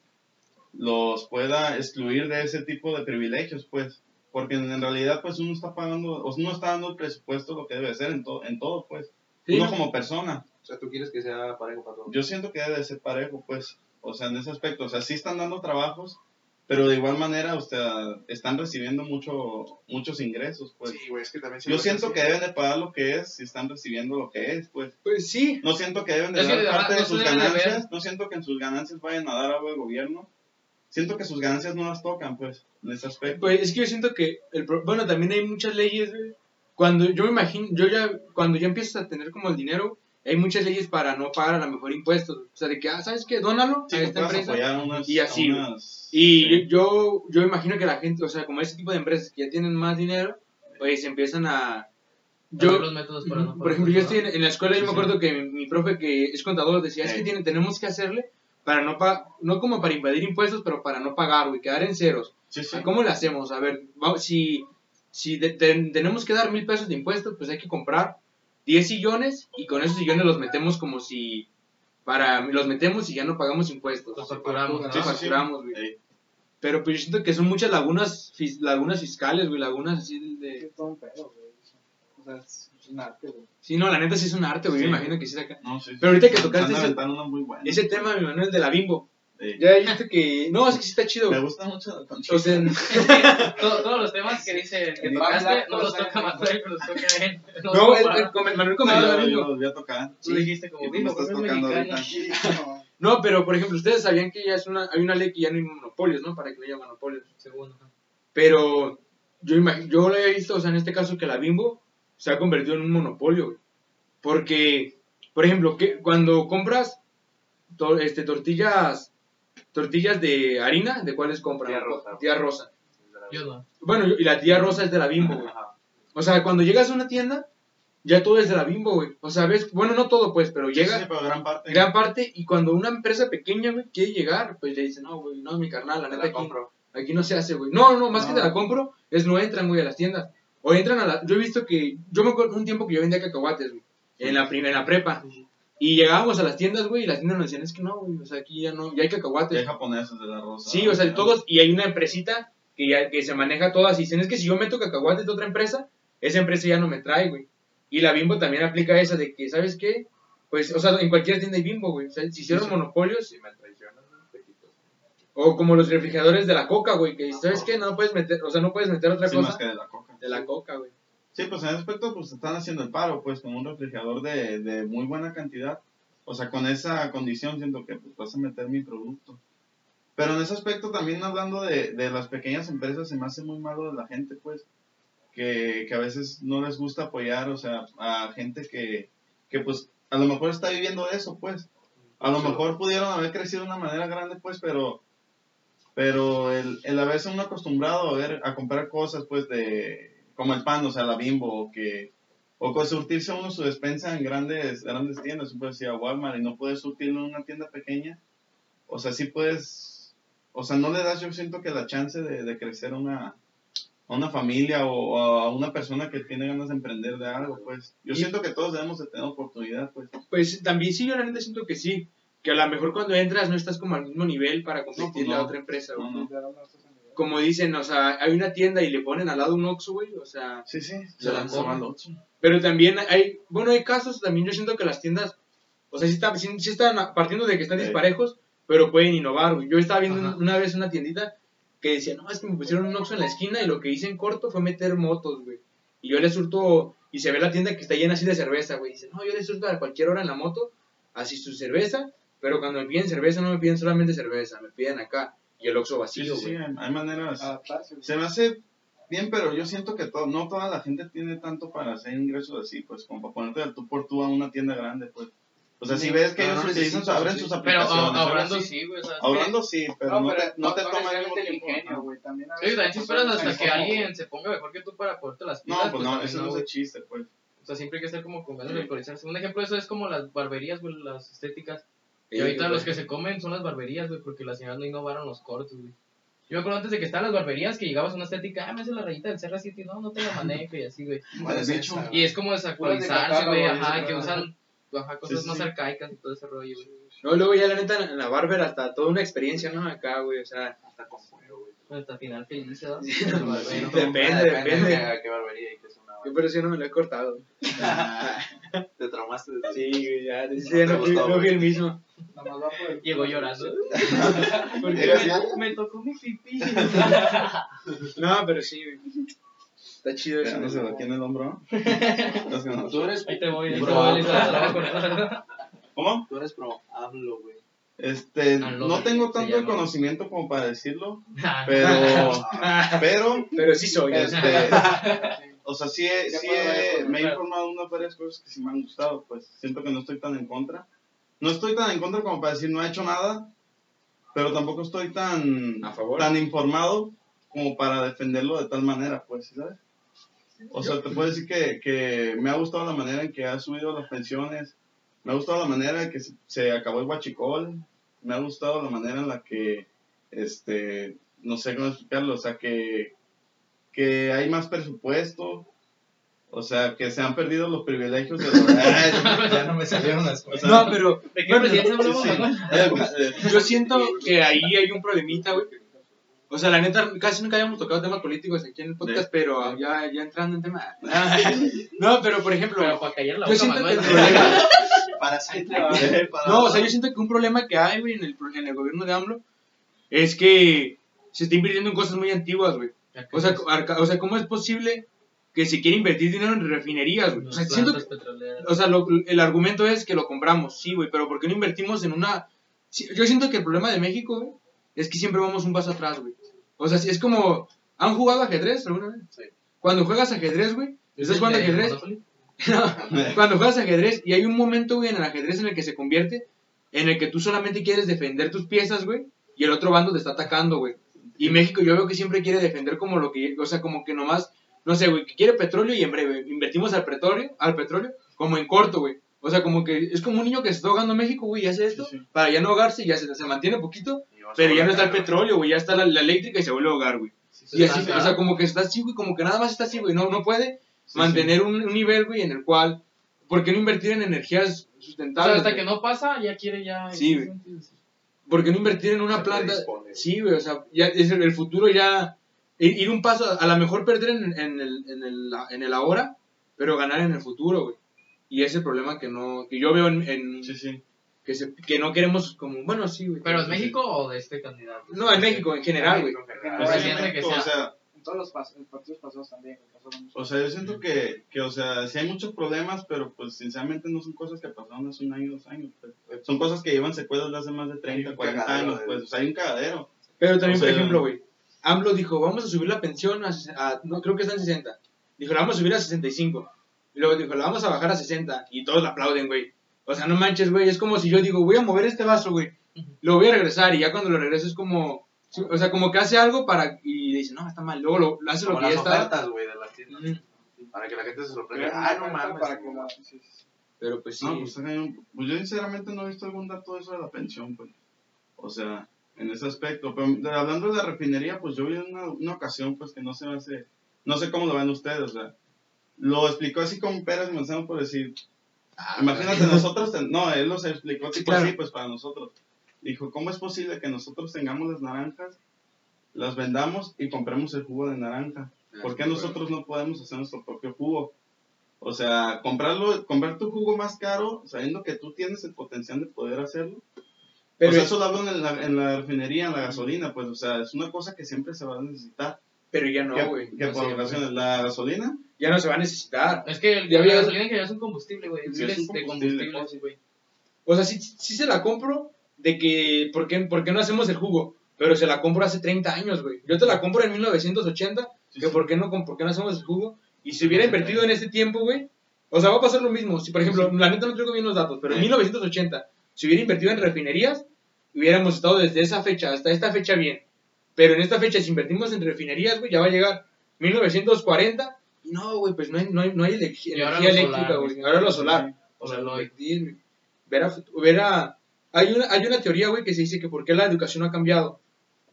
los pueda excluir de ese tipo de privilegios, pues. Porque en, realidad, pues, uno está pagando, o uno está dando el presupuesto lo que debe ser en, to- en todo, pues. Sí, uno ¿no? como persona. O sea, tú quieres que sea parejo para todos. Yo siento que debe de ser parejo, pues. O sea, en ese aspecto. O sea, sí están dando trabajos, pero de igual manera, o sea, están recibiendo mucho, muchos ingresos, pues. sí, güey, es que también se Yo siento que deben de pagar lo que es si están recibiendo lo que es, pues. Pues sí, No siento que deben de Es dar parte de sus ganancias, no siento que en sus ganancias vayan a dar algo de gobierno. Siento que sus ganancias no las tocan, pues, en ese aspecto. Pues es que yo siento que, el, pro- bueno, también hay muchas leyes, güey. Cuando yo me imagino, yo ya, cuando ya empiezas a tener como el dinero, hay muchas leyes para no pagar a lo mejor impuestos. O sea, de que, ah, ¿sabes qué? Dónalo Sí, a esta empresa. apoyar a unas, y así, unas- Y sí. yo, yo imagino que la gente, o sea, como ese tipo de empresas que ya tienen más dinero, pues empiezan a... Yo, los métodos para no por ejemplo, yo estoy en, en la escuela y yo Sí, me sí. acuerdo que mi, mi profe que es contador decía, es que Sí. tiene, tenemos que hacerle para no pagar, no como para invadir impuestos, pero para no pagar, güey, quedar en ceros. Sí, sí. ¿Cómo le hacemos? A ver, va- si, si de- tenemos que dar mil pesos de impuestos, pues hay que comprar 10 sillones y con esos sillones los metemos como si, para, los metemos y ya no pagamos impuestos. Los facturamos, ¿no? Sí, sí, sí. facturamos, güey. Ey. Pero pues yo siento que son muchas lagunas, fis- lagunas fiscales, güey, lagunas así de... Es todo un pedo, güey. O sea, es, es un arte, güey. Sí, no, la neta sí es un arte, güey, Sí. me imagino que sí saca. No, sí, sí. Pero ahorita que tocaste ese- tema, mi Manuel, de la bimbo. Sí. Ya dijiste que. No, es que sí está chido. Me gusta mucho la conchita. O sea, Todo- todos los temas que dice que El tocaste no los toca Manuel, pero los toca él. no, el, el- come- Manuel comentó yo mismo. los voy a tocar. Tú dijiste como me estás tocando ahorita. No, pero por ejemplo, ustedes sabían que ya es una, hay una ley que ya no hay monopolios, ¿no? Para que no haya monopolios. Segundo. ajá. Pero yo yo lo he visto, o sea, en este caso que la Bimbo se ha convertido en un monopolio, güey. Porque, por ejemplo, que cuando compras to- este, tortillas tortillas de harina, ¿de cuáles compran? Tía Rosa. Tía Rosa. Yo no. Bueno, y la tía Rosa es de la Bimbo, güey. O sea, cuando llegas a una tienda, ya todo es de la Bimbo, güey. O sea, ves, bueno, no todo, pues, pero Sí, llega sí, pero gran parte. gran parte y cuando una empresa pequeña, güey, quiere llegar, pues le dicen, no, güey, no, mi carnal, la neta la aquí, compro. aquí no se hace, güey. No, no, más No. que te la compro, es no entran, güey, a las tiendas. O entran a la... Yo he visto que... Yo me acuerdo un tiempo que yo vendía cacahuates, güey, en la, en la prepa. Y llegábamos a las tiendas, güey, y las tiendas nos decían, es que no, güey, o sea, aquí ya no, ya hay Ya hay cacahuates. japoneses de la rosa. Sí, o sea, todos, y hay una empresita que ya que se maneja todas, y dicen, es que si yo meto cacahuates de otra empresa, esa empresa ya no me trae, güey. Y la Bimbo también aplica esa de que, ¿sabes qué? Pues, o sea, en cualquier tienda hay Bimbo, güey. O sea, si hicieron Sí, sí. monopolios, Si me traicionan, o como los refrigeradores de la coca, güey, que ¿sabes qué? No puedes meter, o sea, no puedes meter otra Sí, más cosa que de la coca. De la coca, güey. Sí, pues en ese aspecto pues están haciendo el paro, pues con un refrigerador de, de muy buena cantidad. O sea, con esa condición siento que pues vas a meter mi producto. Pero en ese aspecto también hablando de, de las pequeñas empresas se me hace muy malo de la gente, pues, que, que a veces no les gusta apoyar, o sea, a gente que, que pues a lo mejor está viviendo de eso, pues. A lo mejor pudieron haber crecido de una manera grande, pues, pero pero el, el haberse uno acostumbrado a ver a comprar cosas pues de como el pan o sea la bimbo o que o con surtirse uno su despensa en grandes grandes tiendas tú puedes ir a Walmart y no puedes surtirlo en una tienda pequeña o sea sí puedes o sea no le das yo siento que la chance de, de crecer a una a una familia o, a una persona que tiene ganas de emprender de algo pues yo Y- siento que todos debemos de tener oportunidad pues Pues también sí, yo la neta siento que sí. Que a lo mejor cuando entras no estás como al mismo nivel para competirle no. a otra empresa, güey. No, no. Como dicen, o sea, hay una tienda y le ponen al lado un Oxxo, güey, o sea... sí sí Se la se Pero también hay, bueno, hay casos, también yo siento que las tiendas, o sea, sí, están, sí, sí están partiendo de que están disparejos, pero pueden innovar, güey. Yo estaba viendo Ajá. una vez una tiendita que decía, no, es que me pusieron un Oxxo en la esquina y lo que hice en corto fue meter motos, güey. Y yo le surto, y se ve la tienda que está llena así de cerveza, güey. Dice, no, yo le surto a cualquier hora en la moto, así su cerveza, pero cuando me piden cerveza no me piden solamente cerveza, me piden acá. Y el Oxxo vacío, sí, sí, hay, maneras Adaptarse. Se me hace bien, pero yo siento que to- no toda la gente tiene tanto para hacer ingresos así, pues, como para ponerte al tú por tú a una tienda grande, pues. O sea, si ves que No, ellos no utilizan, abren sí. sus Pero aplicaciones. ah, algo hablando así. sí, güey. O sea, es Hablando sí, pero no, te, no te no toma el mismo tiempo. ingenio, ajá. güey. También a que- Sí, también si esperas hasta que como- alguien se ponga mejor que tú para ponerte las pilas. No, pues no, también eso no es chiste, pues. O sea, siempre hay que ser como con ganas Sí. de actualizarse. Un ejemplo de eso es como las barberías, güey, las estéticas. Y ahorita güey. los que se comen son las barberías, güey, porque las señoras no innovaron los cortes, güey. Yo me acuerdo antes de que estaban las barberías que llegabas a una estética, ah, me hace la rayita del Serra City, no, no te la manejo y así, güey. Y es como desactualizarse, güey, ajá, ¿no? que usan ajá, cosas Sí, sí, más arcaicas y todo ese rollo, güey. No, luego ya la neta en la barber hasta toda una experiencia, ¿no? Acá, güey, o sea... Hasta con cuero, güey. Hasta final feliz. Depende, Ah, depende. de a qué barbería y qué una Yo pero sí no me lo he cortado. Te traumaste de Sí, güey, ya, sí, No te no, no el mismo. Nada más por Llegó llorando. Porque me, me tocó mi pipí. No, pero sí, güey. Está chido eso. Pegándoselo aquí en el hombro. No- Tú eres, Ahí te voy, Bro. ¿Cómo? tú eres pro hablo, güey. Este, Aló, no tengo se tanto conocimiento como para decirlo, Ah, pero, Ah, pero, pero sí soy. este, o sea, sí, he- sí he- me he informado de unas varias cosas que sí me han gustado, pues siento que no estoy tan en contra. No estoy tan en contra como para decir no he hecho nada, pero tampoco estoy tan, A favor. tan informado como para defenderlo de tal manera, pues, ¿sabes? O sea, te puedo decir que, que me ha gustado la manera en que ha subido las pensiones, me ha gustado la manera en que se, acabó el huachicol, me ha gustado la manera en la que, este, no sé cómo explicarlo, o sea, que, que hay más presupuesto, o sea, que se han perdido los privilegios de los... Ya no me salieron las cosas. No, pero ¿De qué presidente hablamos, Sí, sí. Manuel? Eh, yo siento que ahí hay un problemita, güey. O sea, la neta, casi nunca habíamos tocado temas políticos aquí en el podcast, Sí. pero ya, ya entrando en tema. No, pero por ejemplo, Pero para callar la yo boca, siento que el problema, Parasite. No, o sea, yo siento que un problema que hay, güey, en el, en el gobierno de AMLO es que se está invirtiendo en cosas muy antiguas, güey. O sea, arca- o sea, ¿cómo es posible que se quiera invertir dinero en refinerías, güey? O sea, siento que- o sea, lo- el argumento es que lo compramos, sí, güey, pero ¿por qué no invertimos en una... yo siento que el problema de México, güey, es que siempre vamos un paso atrás, güey. O sea, si es como... ¿Han jugado ajedrez alguna vez? Sí. Cuando juegas ajedrez, güey, ¿estás jugando ajedrez? Cuando juegas ajedrez y hay un momento, güey, en el ajedrez en el que se convierte en el que tú solamente quieres defender tus piezas, güey, y el otro bando te está atacando, güey. Y México yo veo que siempre quiere defender como lo que, o sea, como que nomás, no sé, güey, que quiere petróleo y en breve invertimos al petróleo, al petróleo, como en corto, güey. O sea, como que es como un niño que se está ahogando en México, güey, y hace esto Sí, sí. para ya no ahogarse y ya se, se mantiene poquito, pero ya no está el petróleo, güey, ya está la, la eléctrica y se vuelve a ahogar, güey. Y así, o sea, como que está así, güey, como que nada más está así, güey, no, no puede Sí, mantener Un, un nivel, güey, en el cual, ¿por qué no invertir en energías O sustentables? sea, hasta güey? que no pasa, ya quiere ya. Sí, güey. ¿Por qué no invertir en una planta? Sí, güey, o sea, ya es el, el futuro ya, ir, un paso, a, a lo mejor perder en, en el, en, el, en el ahora, pero ganar en el futuro, güey. Y ese es el problema que no, que yo veo en, en- Sí, sí. que, se, que no queremos como, bueno, sí, güey. ¿Pero en México o de este candidato? No, en México, en general, güey. Sí, sea- o sea, todos los pas- partidos pasados también. mismo. o sea, yo siento que, que, o sea, sí hay muchos problemas, pero pues sinceramente no son cosas que pasaron hace un año, dos años. pues. Son cosas que llevan secuelas de hace más de 30, un 40 cagadero años, pues, o sea, hay un cagadero. Pero también, O sea, por ejemplo, güey, AMLO dijo, vamos a subir la pensión a- no creo que está en 60. Dijo, la vamos a subir a 65. Y luego dijo, la vamos a bajar a 60. Y todos la aplauden, güey. O sea, no manches, güey. Es como si yo digo, voy a mover este vaso, güey. Lo voy a regresar. Y ya cuando lo regreso es como, o sea, como que hace algo para, y dice, no, está mal. Luego lo, lo hace lo que ya las está. ofertas, güey, de las tiendas. Ujú. Para que la gente se sorprenda. Ah, no mames. para que la- sí, sí, sí. Pero pues sí. No, pues, está cañón. Pues yo sinceramente no he visto algún dato de eso de la pensión, pues. O sea, en ese aspecto. Pero de- hablando de la refinería, pues yo vi una, una ocasión, pues que no se hace, no sé cómo lo ven ustedes, o sea, lo explicó así con peras y manzanas por decir, Ah, imagínate nosotros, ten- no, él los explicó tipo claro. así, pues para nosotros. Dijo, ¿cómo es posible que nosotros tengamos las naranjas, las vendamos y compremos el jugo de naranja? ¿Por qué nosotros no podemos hacer nuestro propio jugo? O sea, comprarlo, comprar tu jugo más caro, sabiendo que tú tienes el potencial de poder hacerlo. Pero o sea, eso lo hablan en la, en la refinería, en la gasolina, pues, o sea, es una cosa que siempre se va a necesitar. pero ya no, güey. que No por sé, razones, la gasolina, Ya no se va a necesitar. Es que el, Ya la había- gasolina que ya es un combustible, güey. Sí, es un de combustible. combustible, güey. O sea, sí, sí se la compro de que, ¿por qué, por qué no hacemos el jugo? Pero se la compro hace 30 años, güey. Yo te la compro en 1980, Sí, que sí. ¿por qué, no, por qué no hacemos el jugo? Y si hubiera invertido en este tiempo, güey, o sea, va a pasar lo mismo. Si, por ejemplo, la neta no traigo bien los datos, pero en Sí. 1980, si hubiera invertido en refinerías, hubiéramos estado desde esa fecha hasta esta fecha bien. Pero en esta fecha, si invertimos en refinerías, güey, ya va a llegar 1940. Y no, güey, pues no hay, no hay, no hay energía lo eléctrica, güey. Ahora lo solar. O sea, lo invertir, güey. Ver a ver a- hay, una, hay una teoría, güey, que se dice que por qué la educación no ha cambiado.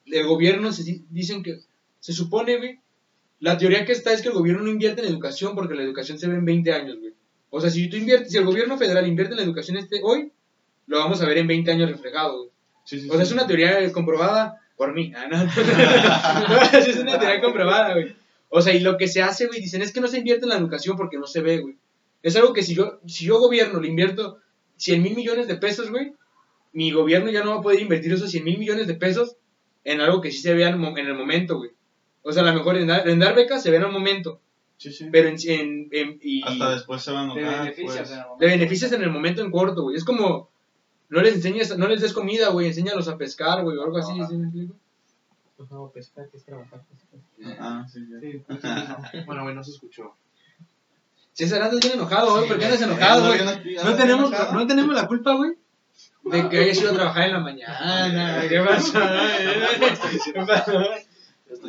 El gobierno se di- dicen que, se supone, güey, la teoría que está es que el gobierno no invierte en educación porque la educación se ve en 20 años, güey. O sea, si tú inviertes, si el gobierno federal invierte en la educación este hoy, lo vamos a ver en 20 años reflejado, güey. Sí, sí, O sea, sí. es una teoría comprobada por mí. Ah, no. No, es una teoría comprobada, güey. O sea, y lo que se hace, güey, dicen es que no se invierte en la educación porque no se ve, güey. Es algo que si yo, si yo gobierno le invierto 100 mil millones de pesos, güey, mi gobierno ya no va a poder invertir esos 100 mil millones de pesos en algo que sí se vea en, mo- en el momento, güey. O sea, a lo mejor en dar, en dar becas se ve en el momento, Sí, sí. pero en, en- en- y, Hasta después se van a Te notar. beneficias pues. en el momento. te beneficias en el momento en corto, güey. Es como, no les enseñes, no les des comida, güey, enséñalos a pescar, güey, o algo así, Ajá. ¿sí me explico? Pues no, pescar, que es trabajar. pues. Ah, sí, sí. Sí, sí. Bueno, güey, no se escuchó. César, andas bien enojado, güey, ¿por qué andas enojado, güey? No tenemos, no tenemos la culpa, güey, de que hayas ido a trabajar en la mañana. ¿Qué pasó?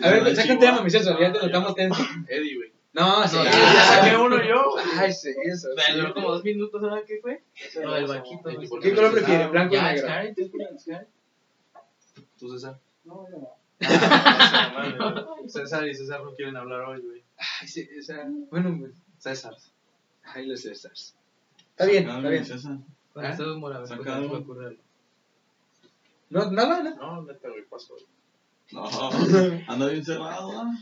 A ver, saca un tema, mi César, ya te notamos tenso. Eddie, güey. No, sí. No, ya saqué uno yo. Ay, sí, eso. Duró como dos minutos, ¿sabes qué fue? Lo del banquito. ¿Qué color prefieres, blanco o negro? Sky, ¿tú César. No, yo no. Ah, César y César no quieren hablar hoy, güey. Ay, sí, o sea, bueno, pues. César. Ay, los Césars. Está bien, está bien. Con ¿Ah? este humor, a ver, Saca pues, no me. No, nada, ¿no? No, neta, güey. No, anda bien cerrado, ¿ah?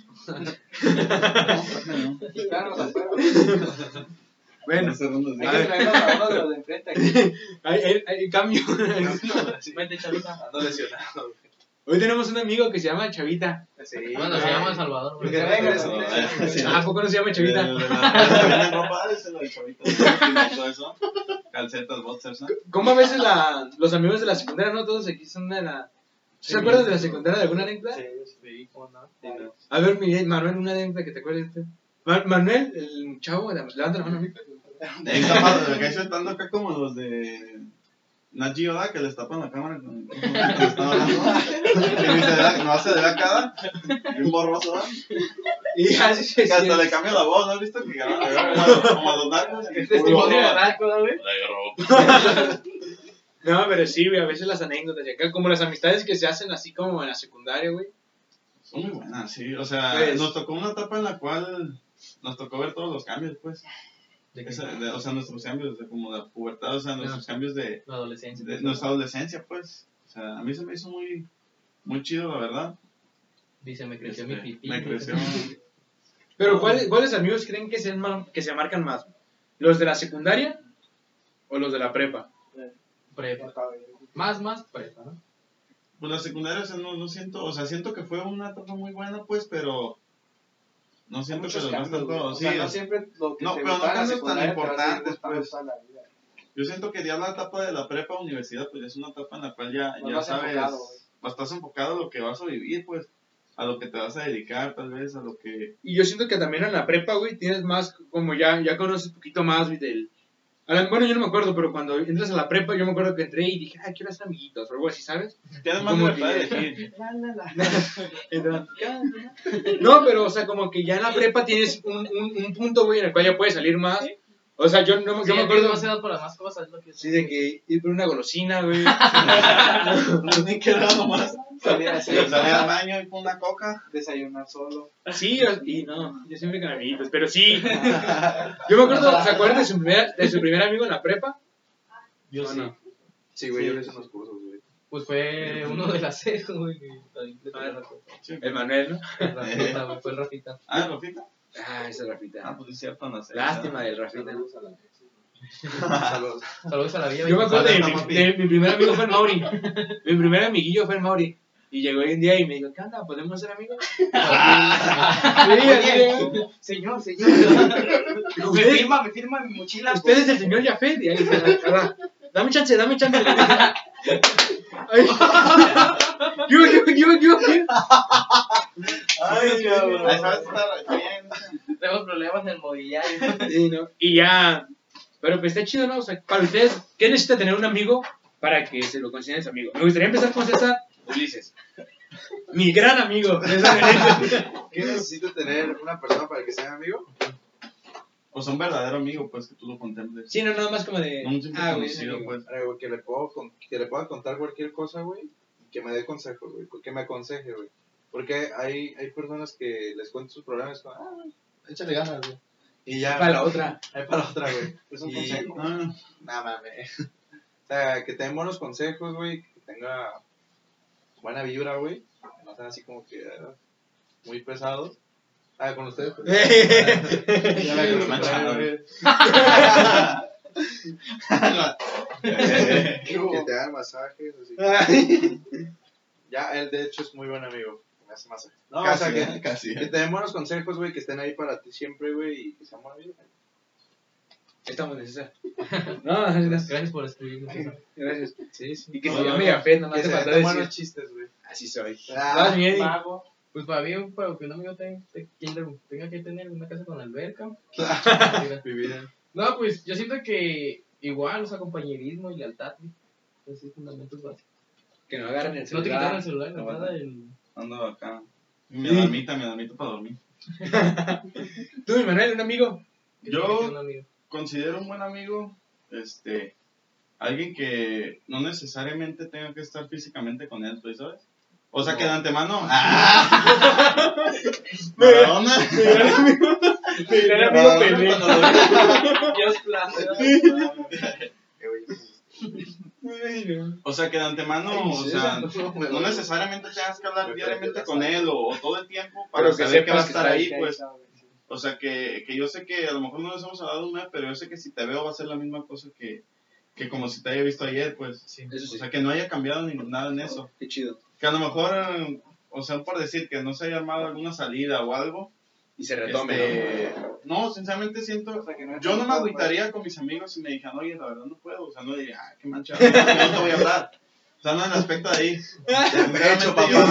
Claro, afuera. Bueno, Hay A que ver. traernos a uno de los de enfrente aquí. hay, hay- hay cambio. Vente, chavita. Ando lesionado. Hoy tenemos un amigo que se llama Chavita. Sí. Bueno, se llama Salvador. güey. Que venga, Sí. sí. ¿A poco no se llama De- Chavita? de de ah. Calcetas, boxers, ¿no? ¿Cómo a veces la, los amigos de la secundaria, no todos aquí son de la... ¿Se acuerdan de la secundaria de alguna anécdota? Sí, cómo no. A ver, Miguel, Manuel, una anécdota que te acuerdes. de- Ma- Manuel, el chavo, de- levanta la mano a mí. Ahí está padre, acá estando acá como los de Geo, ¿verdad? que les tapan la cámara con- están hablando. Y no se ve la cara, bien borroso, ¿verdad? Y así se Que hasta le cambia la voz, ¿no has visto? Que graban como a los narcos. Es testimonio de narco, ¿no, güey? No, pero sí, güey, a veces las anécdotas. acá, como las amistades que se hacen así como en la secundaria, güey. Son muy buenas, sí. O sea, Pues- nos tocó una etapa en la cual nos tocó ver todos los cambios, pues. De que- Esa- de- o sea, nuestros cambios, de como la pubertad, o sea, nuestros cambios de, La adolescencia. de nuestra adolescencia, pues. O sea, a mí se me hizo muy, muy chido, la verdad. Dice, me creció Este, mi pipí. Me creció. Pero, ¿cuáles, ¿cuáles amigos creen que se, que se marcan más? ¿Los de la secundaria o los de la prepa? Prepa. Más, más prepa, ¿no? Pues la secundaria, o sea, no, no siento, o sea, siento que fue una etapa muy buena, pues, pero no siento que Muchos los tanto. O Sí, sea, no o- siempre lo que No, te pero no cambios tan te importantes, pues. toda la vida. yo siento que ya la etapa de la prepa universidad, pues ya es una etapa en la cual ya, Vas ya más sabes, enfocado, estás enfocado a lo que vas a vivir, pues, a lo que te vas a dedicar, tal vez, a lo que... Y yo siento que también en la prepa, güey, tienes más, como ya, ya conoces un poquito más, güey, del... la- Bueno, yo no me acuerdo, pero cuando entras a la prepa, yo me acuerdo que entré y dije, ah, quiero hacer amiguitos, o algo así, ¿sabes? Tienes más Como libertad de que- elegir. No, pero, o sea, como que ya en la prepa tienes un, un, un punto, güey, en el cual ya puedes salir más. O sea, yo, no, yo Sí, me acuerdo... más edad para más cosas, es lo que Sí, de que ir por una golosina, güey. No me quedaba nomás. Salir al baño y con una coca. desayunar solo. Sí, o- y no, yo siempre con amiguitos, pero sí. Yo me acuerdo, ¿se acuerdan de su primer, de su primer amigo en la prepa? Yo ¿O sí. no? Sí, güey, Sí. yo le hice unos cursos, güey. Pues fue uno de las cejas, güey. El Manuel, ¿no? El Rafita, güey, Fue el Rafita. Ah, Rafita. Ah, ese Rafita. Ah, pues es cierto, no sé. Lástima del Rafita. Saludos. Saludos a la vida. Yo me acuerdo de, mi- de mi primer amigo fue el Mauri. Mi primer amiguillo fue el Mauri. Y llegó hoy un día y me dijo, ¿qué onda? ¿Podemos ser amigos? Señor, señor. me ¿Usted, firma, me firma mi mochila. usted es el señor Jafet. Y ahí dice, "Ah, dame chance, dame chance. Ay. Yo, yo, yo, yo. Ay, cabrón. Ahí sabes, está está bien. Tenemos problemas en el mobiliario. Sí, ¿no? Y ya. Pero pues está chido, ¿no? O sea, para ustedes, ¿qué necesita tener un amigo para que se lo consideren su amigo? Me gustaría empezar con César Ulises. Mi gran amigo. ¿Qué necesito tener una persona para que sea mi amigo? Pues un verdadero amigo, pues, que tú lo contemples. Sí, no, nada más como de. Un simple Ah, güey, conocido, pues. Para, güey, que, le puedo, con- que le pueda contar cualquier cosa, güey. Que me dé consejos, güey. Que me aconseje, güey. Porque hay, hay personas que les cuento sus problemas con, ah, güey, échale ganas, güey. Y ya. Para la otra. Hay para la otra, güey. Es un Y- consejo. Ah, Nada mames. O sea, que tenga buenos consejos, güey. Que tenga buena vibra, güey. Que no sean así como que ah, muy pesados. Ah, con ustedes. pues. Ya eh, Que te hagan masajes, así. Ya, él de hecho es muy buen amigo. Me hace masajes. No, Casa sí, que- casi. Que te den buenos consejos, güey. Que estén ahí para ti siempre, güey. Y que sean buena vibra. Estamos de César. No, gracias. Gracias por escribirnos. Gracias. Sí, sí. Y que No, se llame no. Jafet, nomás Que te se faltó decir. buenos chistes, güey. Así soy. Ah, Vas bien. Mago. Pues para mí, para que un amigo tenga, tenga que tener una casa con alberca. No, pues yo siento que igual, o sea, compañerismo y lealtad, güey. Esos son fundamentos básicos. Que no agarren el No te quitaron el celular. celular, No, nada, el... Ando acá. Mi Sí. mi alarmita para dormir. Tú, mi Manuel, un amigo. Yo- un amigo. Considero un buen amigo, este, alguien que no necesariamente tenga que estar físicamente con él, pues, ¿sabes? O sea, que de antemano. ¡Ah! Maradona. Mi gran amigo. Dios plan. O sea, que de antemano, o sea, no necesariamente tengas que hablar diariamente con él o, o todo el tiempo para Pero que saber que va a estar ahí, pues. O sea, que, que yo sé que a lo mejor no les hemos hablado un mes, pero yo sé que si te veo va a ser la misma cosa que, que como si te haya visto ayer, pues. Sí. O sea, que no haya cambiado ni nada en eso. Qué chido. Que a lo mejor, o sea, por decir que no se haya armado alguna salida o algo. Y se retome, ¿no? este, no, sinceramente siento. O sea, que no Yo no me pues. agüitaría con mis amigos si me dijeran, oye, la verdad no puedo. O sea, no diría, ah, qué mancha, no, no te voy a hablar. O sea, no en el aspecto de ahí. Sinceramente, yo,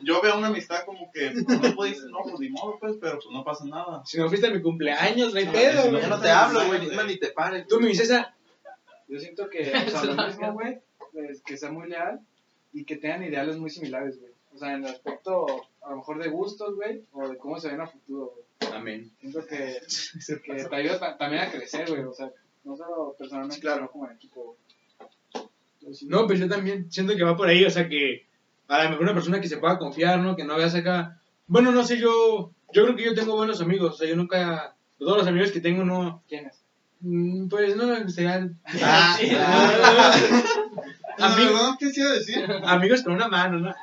yo veo una amistad como que pues, no puedes, no, pues ni modo, pues, pero pues no pasa nada. Si no fuiste a mi cumpleaños, no hay pedo, si güey. Ya no te hablo, güey, ni, ni te pares. Tú, mi César, Yo siento que, o sea, lo mismo, güey, es que sea muy leal y que tengan ideales muy similares, güey. O sea, en el aspecto, a lo mejor de gustos, güey, o de cómo se ven a futuro, güey. Amén. Siento que, que te ayuda ta- también a crecer, güey. O sea, no solo personalmente, Claro. sino como en equipo, sí- No, pues yo también siento que va por ahí, o sea que a lo mejor una persona que se pueda confiar, ¿no? Que no veas acá. Bueno, no sé, yo yo creo que yo tengo buenos amigos, o sea, yo nunca todos los amigos que tengo no ¿Quién es? mm, pues no me gustaría Ah, Sí, La Amigos- verdad, ¿qué quisiera decir? amigos con una mano, ¿no?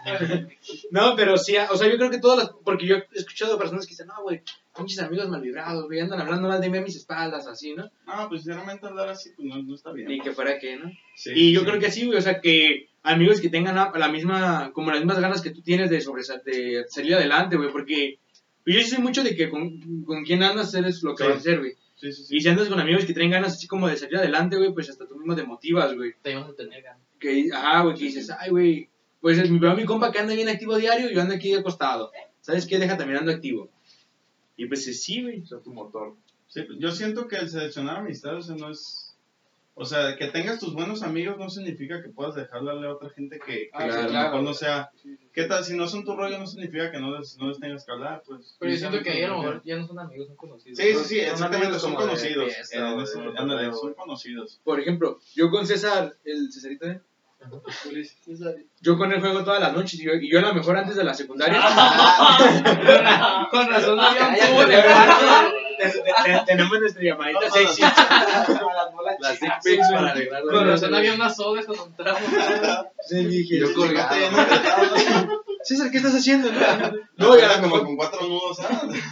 No, pero sí, o sea, yo creo que todas las porque yo he escuchado personas que dicen, "No, güey, pinches amigos mal vibrados, güey, andan hablando mal de mí a mis espaldas así, ¿no?" No, pues sinceramente hablar así, pues no, no está bien. Ni que fuera que, ¿no? Sí, Y yo sí. creo que sí, güey, o sea, que amigos que tengan la la misma, como las mismas ganas que tú tienes de, sobresal- de salir adelante, güey, porque yo sí soy mucho de que con, con quien andas eres lo que Sí. vas a hacer, güey. Sí, sí, sí. Y si andas con amigos que traen ganas así como de salir adelante, güey, pues hasta tú mismo te motivas, güey. Te ibas a tener ganas. Que, ajá, güey, que dices, ay, güey, pues mi, veo a mi compa que anda bien activo diario y yo ando aquí acostado. ¿Sabes qué? Deja también ando activo. Y pues sí, güey. O sea, tu motor. Sí, yo siento que el seleccionar amistades no es... O sea, que tengas tus buenos amigos no significa que puedas dejarle a otra gente que, que Ah, sí, a lo claro. mejor no sea... ¿Qué tal? Si no son tu rollo no significa que no les, no les tengas que hablar, pues... Pero yo siento que ahí a lo mejor ya no son amigos, son conocidos. Sí, sí, sí, Son exactamente, son conocidos. o son conocidos. Por ejemplo, yo con César, el Cesarito, ¿eh? Yo con él juego todas las noches y yo, y yo a lo mejor antes de la secundaria. Con razón no había un tubo de. Te- te- te- tenemos nuestra llamadita No, no, sexy. Las dick pics para arreglar Con razón había unas sodas cuando entramos. Sí, dije, Yo colgado. César, ¿qué estás haciendo? No, No, y a era como con cuatro nudos,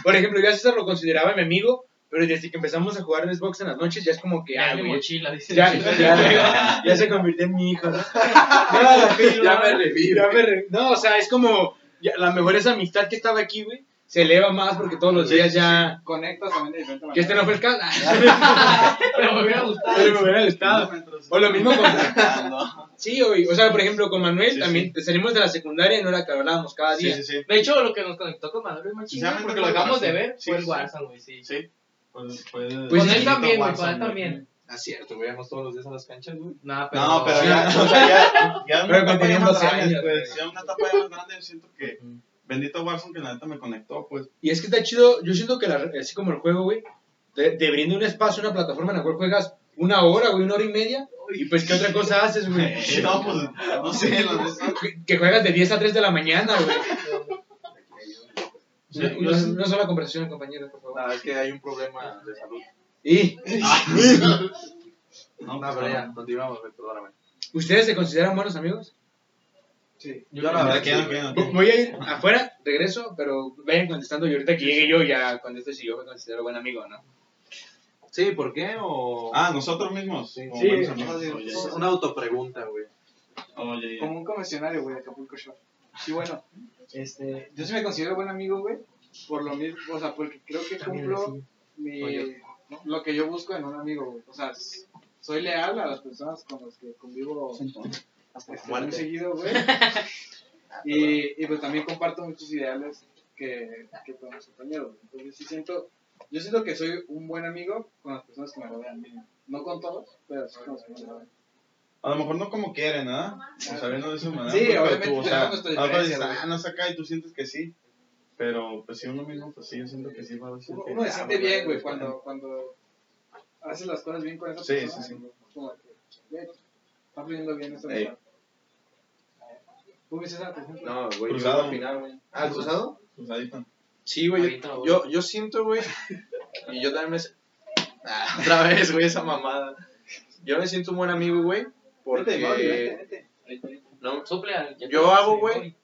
por ejemplo, yo a César lo consideraba mi amigo, pero desde que empezamos a jugar en Xbox en las noches ya es como que, Ya ah, mochila, dice. ya, ya, ya, ya se convirtió en mi hijo, ¿no? No, Ya me revive. ya me re- No, o sea, es como, ya, la mejor esa amistad que estaba aquí, güey, se eleva más porque todos los Sí, días sí, ya... Conectas también de diferente manera. Que este no fue el caso. Pero me hubiera gustado. Pero me hubiera gustado. O lo mismo con... Sí, güey. O sea, por ejemplo, con Manuel Sí, también salimos de la secundaria y no era que hablábamos cada día. sí, sí. De hecho, lo que nos conectó con Manuel es más porque lo dejamos de ver, Sí, fue el sí. Warzone, güey, sí. Sí. Pues, Pues con sí, él también, güey, con él también. Ah, cierto, güey, íbamos todos los días a las canchas, güey. Nah, pero... No, pero Sí. ya, o sea, ya, ya Pero una etapa más 12 grande, pues, ya una etapa ya más grande, yo siento que bendito Warzone que la neta me conectó, pues. Y es que está chido, yo siento que la- así como el juego, güey, te, te brinda un espacio, una plataforma en la cual juegas una hora, güey, una hora y media, y pues ¿qué otra cosa haces, güey? No, pues, no sé. Que- Que juegas de 10 a 3 de la mañana, güey. Una sola conversación, compañeros, por favor. Nada, es que hay un problema de salud. Y, No, No, pues, pero no. ya, continuamos, perdóname. ¿ustedes se consideran buenos amigos? Sí. Yo la verdad que aquí. Voy a ir afuera, regreso, pero vayan contestando y ahorita que llegue yo ya contesto si yo me considero buen amigo, ¿no? Sí, ¿por qué? O... Ah, nosotros mismos. Sí. como Sí. buenos No, amigos. una autopregunta, güey. Como un convencionario, güey, Acapulco Shore. Sí, bueno, este, yo sí me considero buen amigo, güey, por lo mismo, o sea, porque creo que cumplo mi, lo que yo busco en un amigo, güey. O sea, soy leal a las personas con las que convivo este, muy Muerte. seguido, güey. Y, y pues también comparto muchos ideales que, que con mis compañeros. güey. Entonces sí siento, yo siento que soy un buen amigo con las personas que me rodean. No con todos, pero sí con los que me rodean. A lo mejor no como quieren, ¿ah? O sea, viendo de esa manera. Sí, pues, pero obviamente tú, o sea, dices, ah, no es acá y tú sientes que sí. Pero, pues sí, uno mismo, pues sí, yo siento que sí va a decir Uno, que- uno se siente bien, güey, cuando, cuando haces las cosas bien con esa Sí, persona. sí, sí. Como que, está fluyendo bien esa Ey. amistad. ¿Tú por ejemplo? No, güey, Cruzado. yo al final, güey. Ah, ¿el cruzado? Está. Sí, güey. Yo, güey. yo, yo siento, güey. Y yo también me. Ah, otra vez, güey, esa mamada. Yo me siento un buen amigo, güey. Porque. Vete, vete, vete. No, Suple al- Yo hago, güey.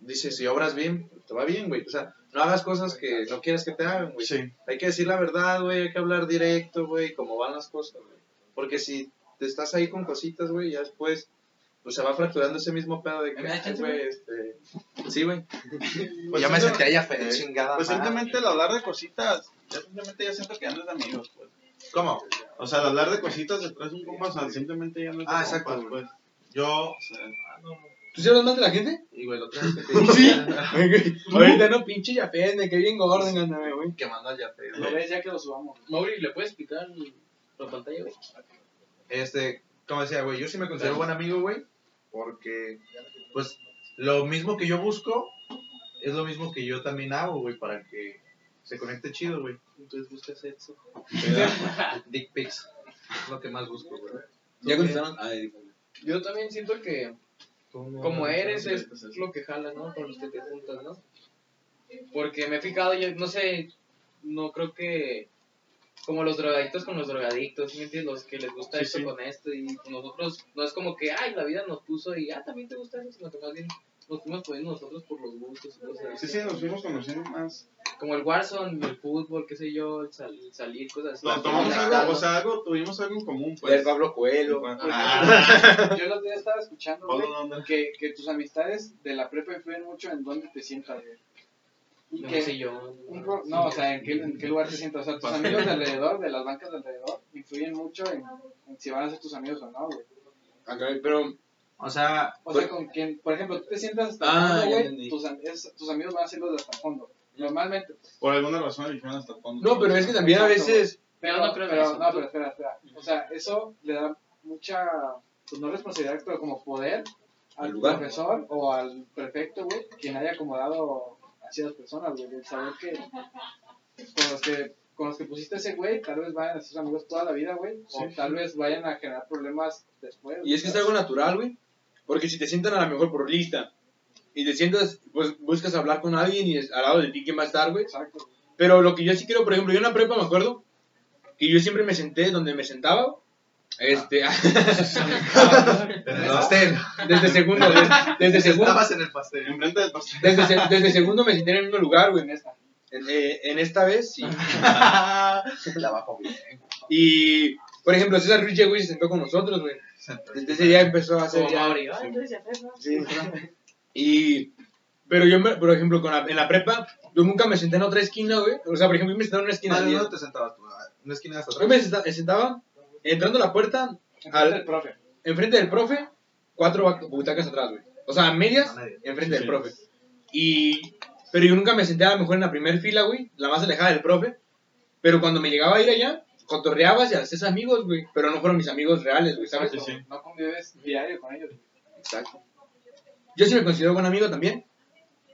dice, si obras bien, te va bien, güey. O sea, no hagas cosas que no quieres que te hagan, güey. Sí. Hay que decir la verdad, güey, hay que hablar directo, güey, cómo van las cosas, güey. Porque si te estás ahí con cositas, güey, ya después, pues se va fracturando ese mismo pedo de que, ¿Me das ay, chance, güey, este... Sí, güey. Pues ya me senté ya fe, eh, chingada. Pues simplemente el hablar de cositas, ya simplemente ya siento que es de amigos, pues. ¿Cómo? O sea, el hablar de cositas detrás de un compa, o sea, simplemente ya no es de Ah, exacto, compas, güey. pues. Yo, o sea, ¿Tú sí hablas más de la gente? Y, güey, lo otro día que te dije, Sí. Ahorita no, pinche Yapet, me quedé bien gordo, ándame, güey. que mando ya fe, Lo ves ya que lo subamos. Mauri, ¿le puedes explicar la pantalla, güey? Este, como decía, güey, yo sí me considero buen amigo, güey, porque, pues, lo mismo que yo busco es lo mismo que yo también hago, güey, para que se conecte chido, güey. Entonces busca sexo. Dick pics, es lo que más busco, güey. ¿Ya contestaron? Ay, Yo también siento que como eres es lo que jala, ¿no? Con los que te juntas, ¿no? Porque me he fijado, yo no sé, no creo que como los drogadictos con los drogadictos, ¿sí me entiendes? Los que les gusta Sí, esto sí. con esto y nosotros no es como que, ay, la vida nos puso y, ah, también te gusta eso, sino que más bien nos fuimos poniendo nosotros por los gustos y cosas así. sí, sí, nos fuimos conociendo más. Como el Warzone, el fútbol, qué sé yo, el, sal- el salir, cosas así. No, tomamos algo, o sea, algo, tuvimos algo en común, El pues. Pablo Coelho. Ah, Yo el otro día estaba escuchando, que, que tus amistades de la prepa influyen mucho en dónde te sientas, güey. Y No que sé yo. un no, o sea, en qué, en qué lugar te sientas. O sea, tus Pastel. amigos de alrededor, de las bancas de alrededor, influyen mucho en, en si van a ser tus amigos o no, güey. Acá, pero, O sea, O sea, con quien, por ejemplo, tú te sientas hasta Ah, el fondo, güey, tus, tus amigos van a ser los de hasta el fondo. Normalmente. pues. Por alguna razón eligieron hasta el fondo. no, pero es que también a veces, Pero no creo pero, eso. No, pero espera, espera. O sea, eso le da mucha, pues no responsabilidad, pero como poder al lugar. profesor o al prefecto, güey, quien haya acomodado a ciertas personas, güey, de saber que con los que con los que pusiste ese güey, tal vez vayan a ser amigos toda la vida, güey, o Sí. tal vez vayan a generar problemas después. y es que es algo natural, güey. Porque si te sientan a lo mejor por lista y te sientas, pues buscas hablar con alguien y es- al lado de ti quién va a estar, güey. Exacto. Pero lo que yo sí quiero, por ejemplo, yo en la prepa me acuerdo que yo siempre me senté donde me sentaba. Este, en el pastel. desde segundo, desde, desde segundo, Estabas en el pastel. Enfrente del pastel. desde, desde segundo me senté en el mismo lugar, güey. En esta. En, eh, en esta vez, sí. La bajo bien. Y, por ejemplo, César Ruiz llegó y se sentó con nosotros, güey. Desde ese día empezó a hacer Como ya... Mauri. Ah, entonces ya ves, ¿no? Sí. Y, pero yo, me- por ejemplo, con la- en la prepa, yo nunca me senté en otra esquina, güey. O sea, por ejemplo, yo me sentaba en una esquina. ¿Dónde yo te sentabas tú? Ah, ¿Una esquina hasta yo atrás? senta- me sentaba entrando a la puerta, Enfrente Al- del profe. enfrente del profe, cuatro butacas atrás, güey. O sea, medias, A enfrente Sí. del profe. Y, pero yo nunca me senté a lo mejor en la primera fila, güey, la más alejada del profe. Pero cuando me llegaba a ir allá, cotorreabas y hacías amigos, güey. Pero no fueron mis amigos reales, güey, ¿sabes? Sí, sí. No convives diario con ellos. güey. Exacto. Yo sí me considero buen amigo también.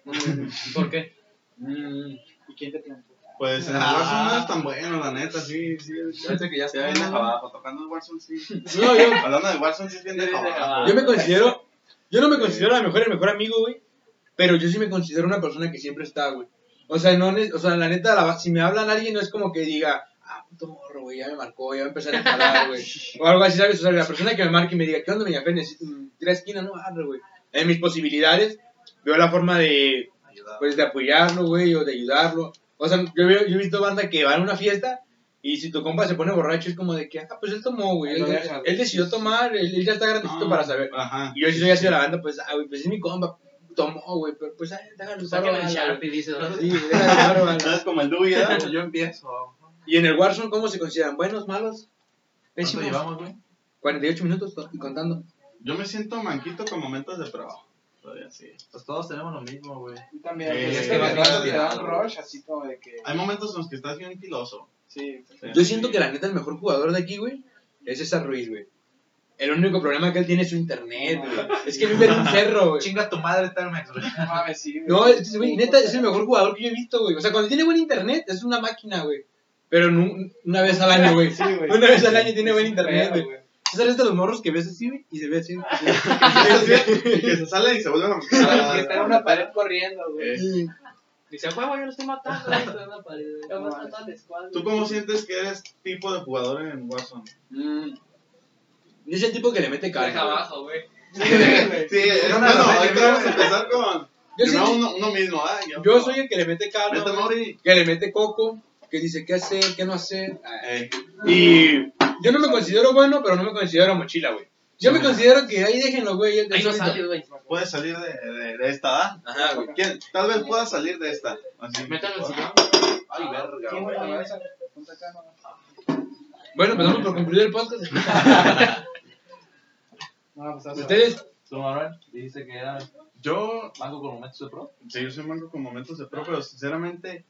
¿Por qué? Mm, ¿Y quién te preguntó? Pues en el Ah. Warzone no es tan bueno, la neta, sí, sí. Fíjate que ya bien de abajo, tocando el Warzone, sí. no, yo, Hablando de Warzone, sí es bien de abajo. yo me considero, yo no me considero a lo mejor el mejor amigo, güey. Pero yo sí me considero una persona que siempre está, güey. O sea, no, o sea, la neta, la- si me hablan alguien no es como que diga, ah, puto morro, güey, ya me marcó, ya va a empezar a enfadar, güey. O algo así, ¿sabes? O sea, la persona que me marque y me diga, ¿qué onda, Meñafé? Necesito un tira esquina, no, arre, güey. En mis posibilidades, veo la forma de, pues, de apoyarlo, güey, o de ayudarlo. O sea, yo, veo, yo he visto banda que van a una fiesta y si tu compa se pone borracho es como de que, ah, pues él tomó, güey. Él, él decidió tomar, él, él ya está grandecito No, para saber. Ajá. Y yo si soy así de la banda, pues, ah, güey, pues es mi compa, tomó, güey, pero pues, ah, déjalo usar, Saquen el Sharpie, dice. Sí, déjalo usar, bala. ¿Sabes como el Dewey, ¿eh? Yo empiezo. Y en el Warzone, ¿cómo se consideran? ¿Buenos, malos? ¿Cuánto Pésimos. llevamos, güey? 48 minutos y contando. Yo me siento manquito con momentos de trabajo. Todavía sí. Pues todos tenemos lo mismo, güey. Y también, es es que vas un rush, así como de que. Hay momentos en los que estás bien filoso. Sí, Sí. Yo siento que la neta el mejor jugador de aquí, güey, es César Ruiz, güey. El único problema que él tiene es su internet, güey. Es que vive en un cerro, güey. Chinga tu madre, Telmex, güey. no mames, sí. güey. No, es, güey, neta, es el mejor jugador que yo he visto, güey. O sea, cuando tiene buen internet, es una máquina, güey. Pero nu- una vez al año, güey. Sí, güey. Una vez al año tiene buen internet, güey. César es de los morros que ves así, güey, y se ve así. Y que se sale y se vuelve a Que está en una pared corriendo, güey. Eh, Sí. Dice, huevo, yo lo estoy matando. estoy en la pared, No a. ¿Tú cómo sientes que eres tipo de jugador en Warzone? Mm. Yo soy el tipo que le mete Deja carga. güey. abajo, güey. Sí, eh, Una bueno, ahorita vamos a empezar con, Yo, soy, uno, uno mismo, ah, yo, yo soy el que le mete Mauri. que le mete coco, que dice qué hacer, qué no hacer. Eh, Y yo no me considero bueno, pero no me considero mochila, güey. Yo me considero que ahí déjenlo, güey. Ahí no sales, güey. puedes salir de, de, de esta, ¿ah? Ajá, güey. ¿Quién? Tal vez puedas salir de esta. Así. Métalo en sillón. Ay, verga, ¿Quién güey. Bueno, empezamos por concluir el podcast. No, pues Ustedes, ¿Tú, Manuel? Dijiste que era Yo, mango con momentos de pro. sí, yo soy manco con momentos de pro, pero sinceramente,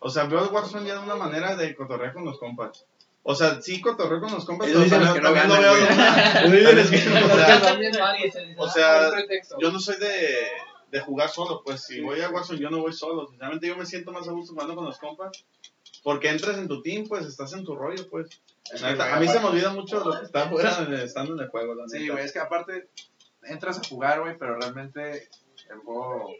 o sea, veo el Warzone ya de una manera de cotorrear con los compas. O sea, sí cotorreo con los compas, pero también, no veo o sea, yo no soy de, de jugar solo, pues si voy a Warzone yo no voy solo. Sinceramente yo me siento más a gusto jugando con los compas. Porque entras en tu team, pues estás en tu rollo, pues. Neta, güey, a mí se me olvida mucho lo que está afuera de- estando en el juego, la Sí, güey, es que aparte entras a jugar, güey, pero realmente el juego.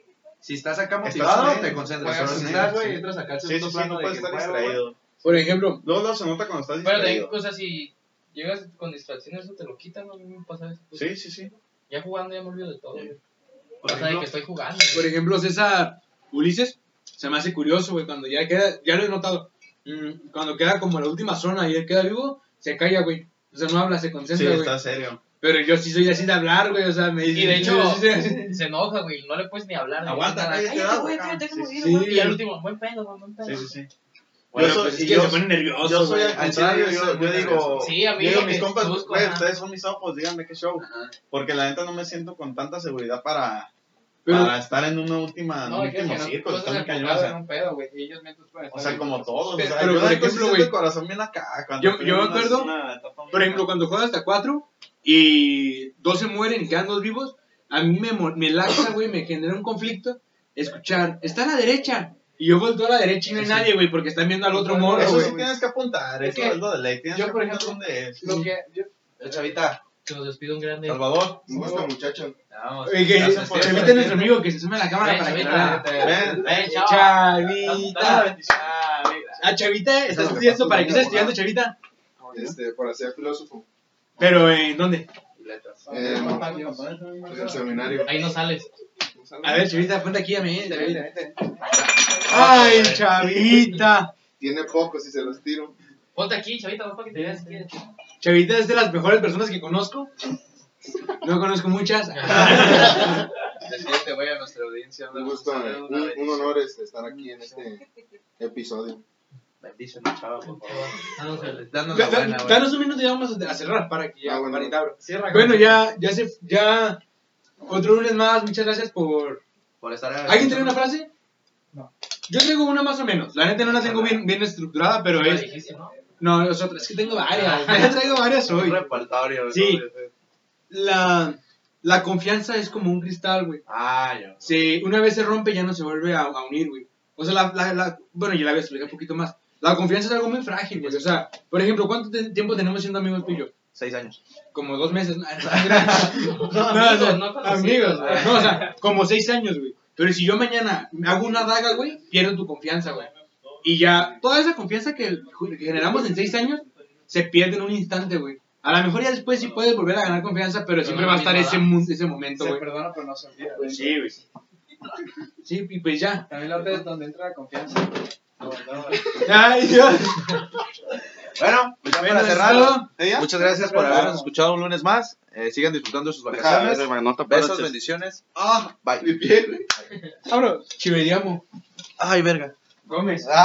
Si estás acá motivado, te concentras. Pero si estás, güey, sí. entras acá al Sí, segundo sí, sí, plano no de puedes estar distraído. Por ejemplo, Luego, luego se nota cuando estás Pero también, distraído. o sea, si llegas con distracciones, eso te lo quitan, ¿no? Me pasa eso. pues. Sí, sí, sí. Ya jugando ya me olvido de todo, güey. Por O sea, de ejemplo, que estoy jugando. por ejemplo, César Ulises, se me hace curioso, güey, cuando ya queda, ya lo he notado, mm, cuando queda como la última zona y él queda vivo, se calla, güey. O sea, no habla, se Sí, concentra, güey. está serio. Pero yo sí soy así de hablar, güey, o sea, me dice... Y de hecho, sí se enoja, güey. No le puedes ni hablar. Aguanta, cállate, güey, Sí, sí, sí. Y al último, buen pedo, buen pedo. Sí, sí, sí. Bueno, Yo soy- pues es que yo- se pone nervioso, Yo soy al contrario, yo, digo. Sí, a mí yo digo, mis compas, busco, ustedes son mis ojos, díganme qué show. Ajá. Porque la neta no me siento con tanta seguridad para, Pero, para estar en una última, No, un es que último si no, círculo, tú está estás muy cañón, o sea, en un pedo, güey, y ellos mientras pueden O estar sea, bien. como todos. Pero- o sea, pero, yo por ejemplo, siento güey, el corazón bien acá. cuando yo- me acuerdo, por ejemplo, cuando juegas hasta cuatro y dos se mueren y quedan dos vivos, a mí me laxa, güey, me genera un conflicto escuchar, está a la derecha. Y yo volteo a la derecha y no hay nadie, güey, porque están viendo al otro morro, Eso sí tienes que apuntar, Es eso que es lo de ley. Tienes yo, que por ejemplo, dónde es. Lo que yo, Eh, Chavita, Que nos despide un grande. Salvador. Un gusto, muchachos. Vamos. Oye, que Chavita es nuestro amigo, que se sume a la cámara para que. Ven, Ven. Chavita. Ah, Chavita, ¿estás estudiando? ¿Para qué estás estudiando, Chavita? Este, para ser filósofo. Pero, ¿en dónde? Letras. Eh, en el seminario. Ahí no sales. A ver, Chavita, ponte aquí a mí. Vente, Chavita. vente. Ay, Chavita. Tiene pocos y se los tiro. Ponte aquí, chavita, vamos para que te veas si quieres. Chavita es de las mejores personas que conozco. No conozco muchas. Decirte, güey, a nuestra audiencia. Un gusto, un, un honor este, estar aquí en este episodio. Bendición, chava, por favor. Danos el- Danos Da- la da- buena. Danos un minuto y vamos a cerrar para que ya, Ah, bueno. Cierra. Bueno, ya, ya se, ya, otro lunes más, muchas gracias por... Por estar ¿Alguien tiene una frase? No. Yo tengo una más o menos, la neta no la tengo bien, bien estructurada, pero es... dijiste, ¿no? No, es otra, es que tengo varias, ya traigo varias hoy. Sí. La, la confianza es como un cristal, güey. Ah, ya. Se, una vez se rompe ya no se vuelve a, a unir, güey. O sea, la, la, la- bueno, ya la voy a explicar un poquito más. La confianza es algo muy frágil, güey. O sea, por ejemplo, ¿cuánto te- tiempo tenemos siendo amigos tú y yo? Seis años. Como dos meses. No, No, o sea, amigos, no amigos. güey. No, o sea, como seis años, güey. Pero si yo mañana me hago una daga, güey, pierdo tu confianza, güey. Y ya, toda esa confianza que, que generamos en seis años se pierde en un instante, güey. A lo mejor ya después sí puedes volver a ganar confianza, pero Pero siempre no va a estar ese, ese momento, Se güey. perdona, pero no se olvida. güey. Sí, güey. Sí, y pues ya. También la otra es donde entra la confianza. No, no, Ay, Dios. Bueno, pues ya para. Muchas gracias por habernos escuchado un lunes más. Eh, sigan disfrutando de sus vacaciones. Besos, bendiciones. Ah, Bye. Mi piel. Abro. Chivediamo. Ay, verga. Gómez.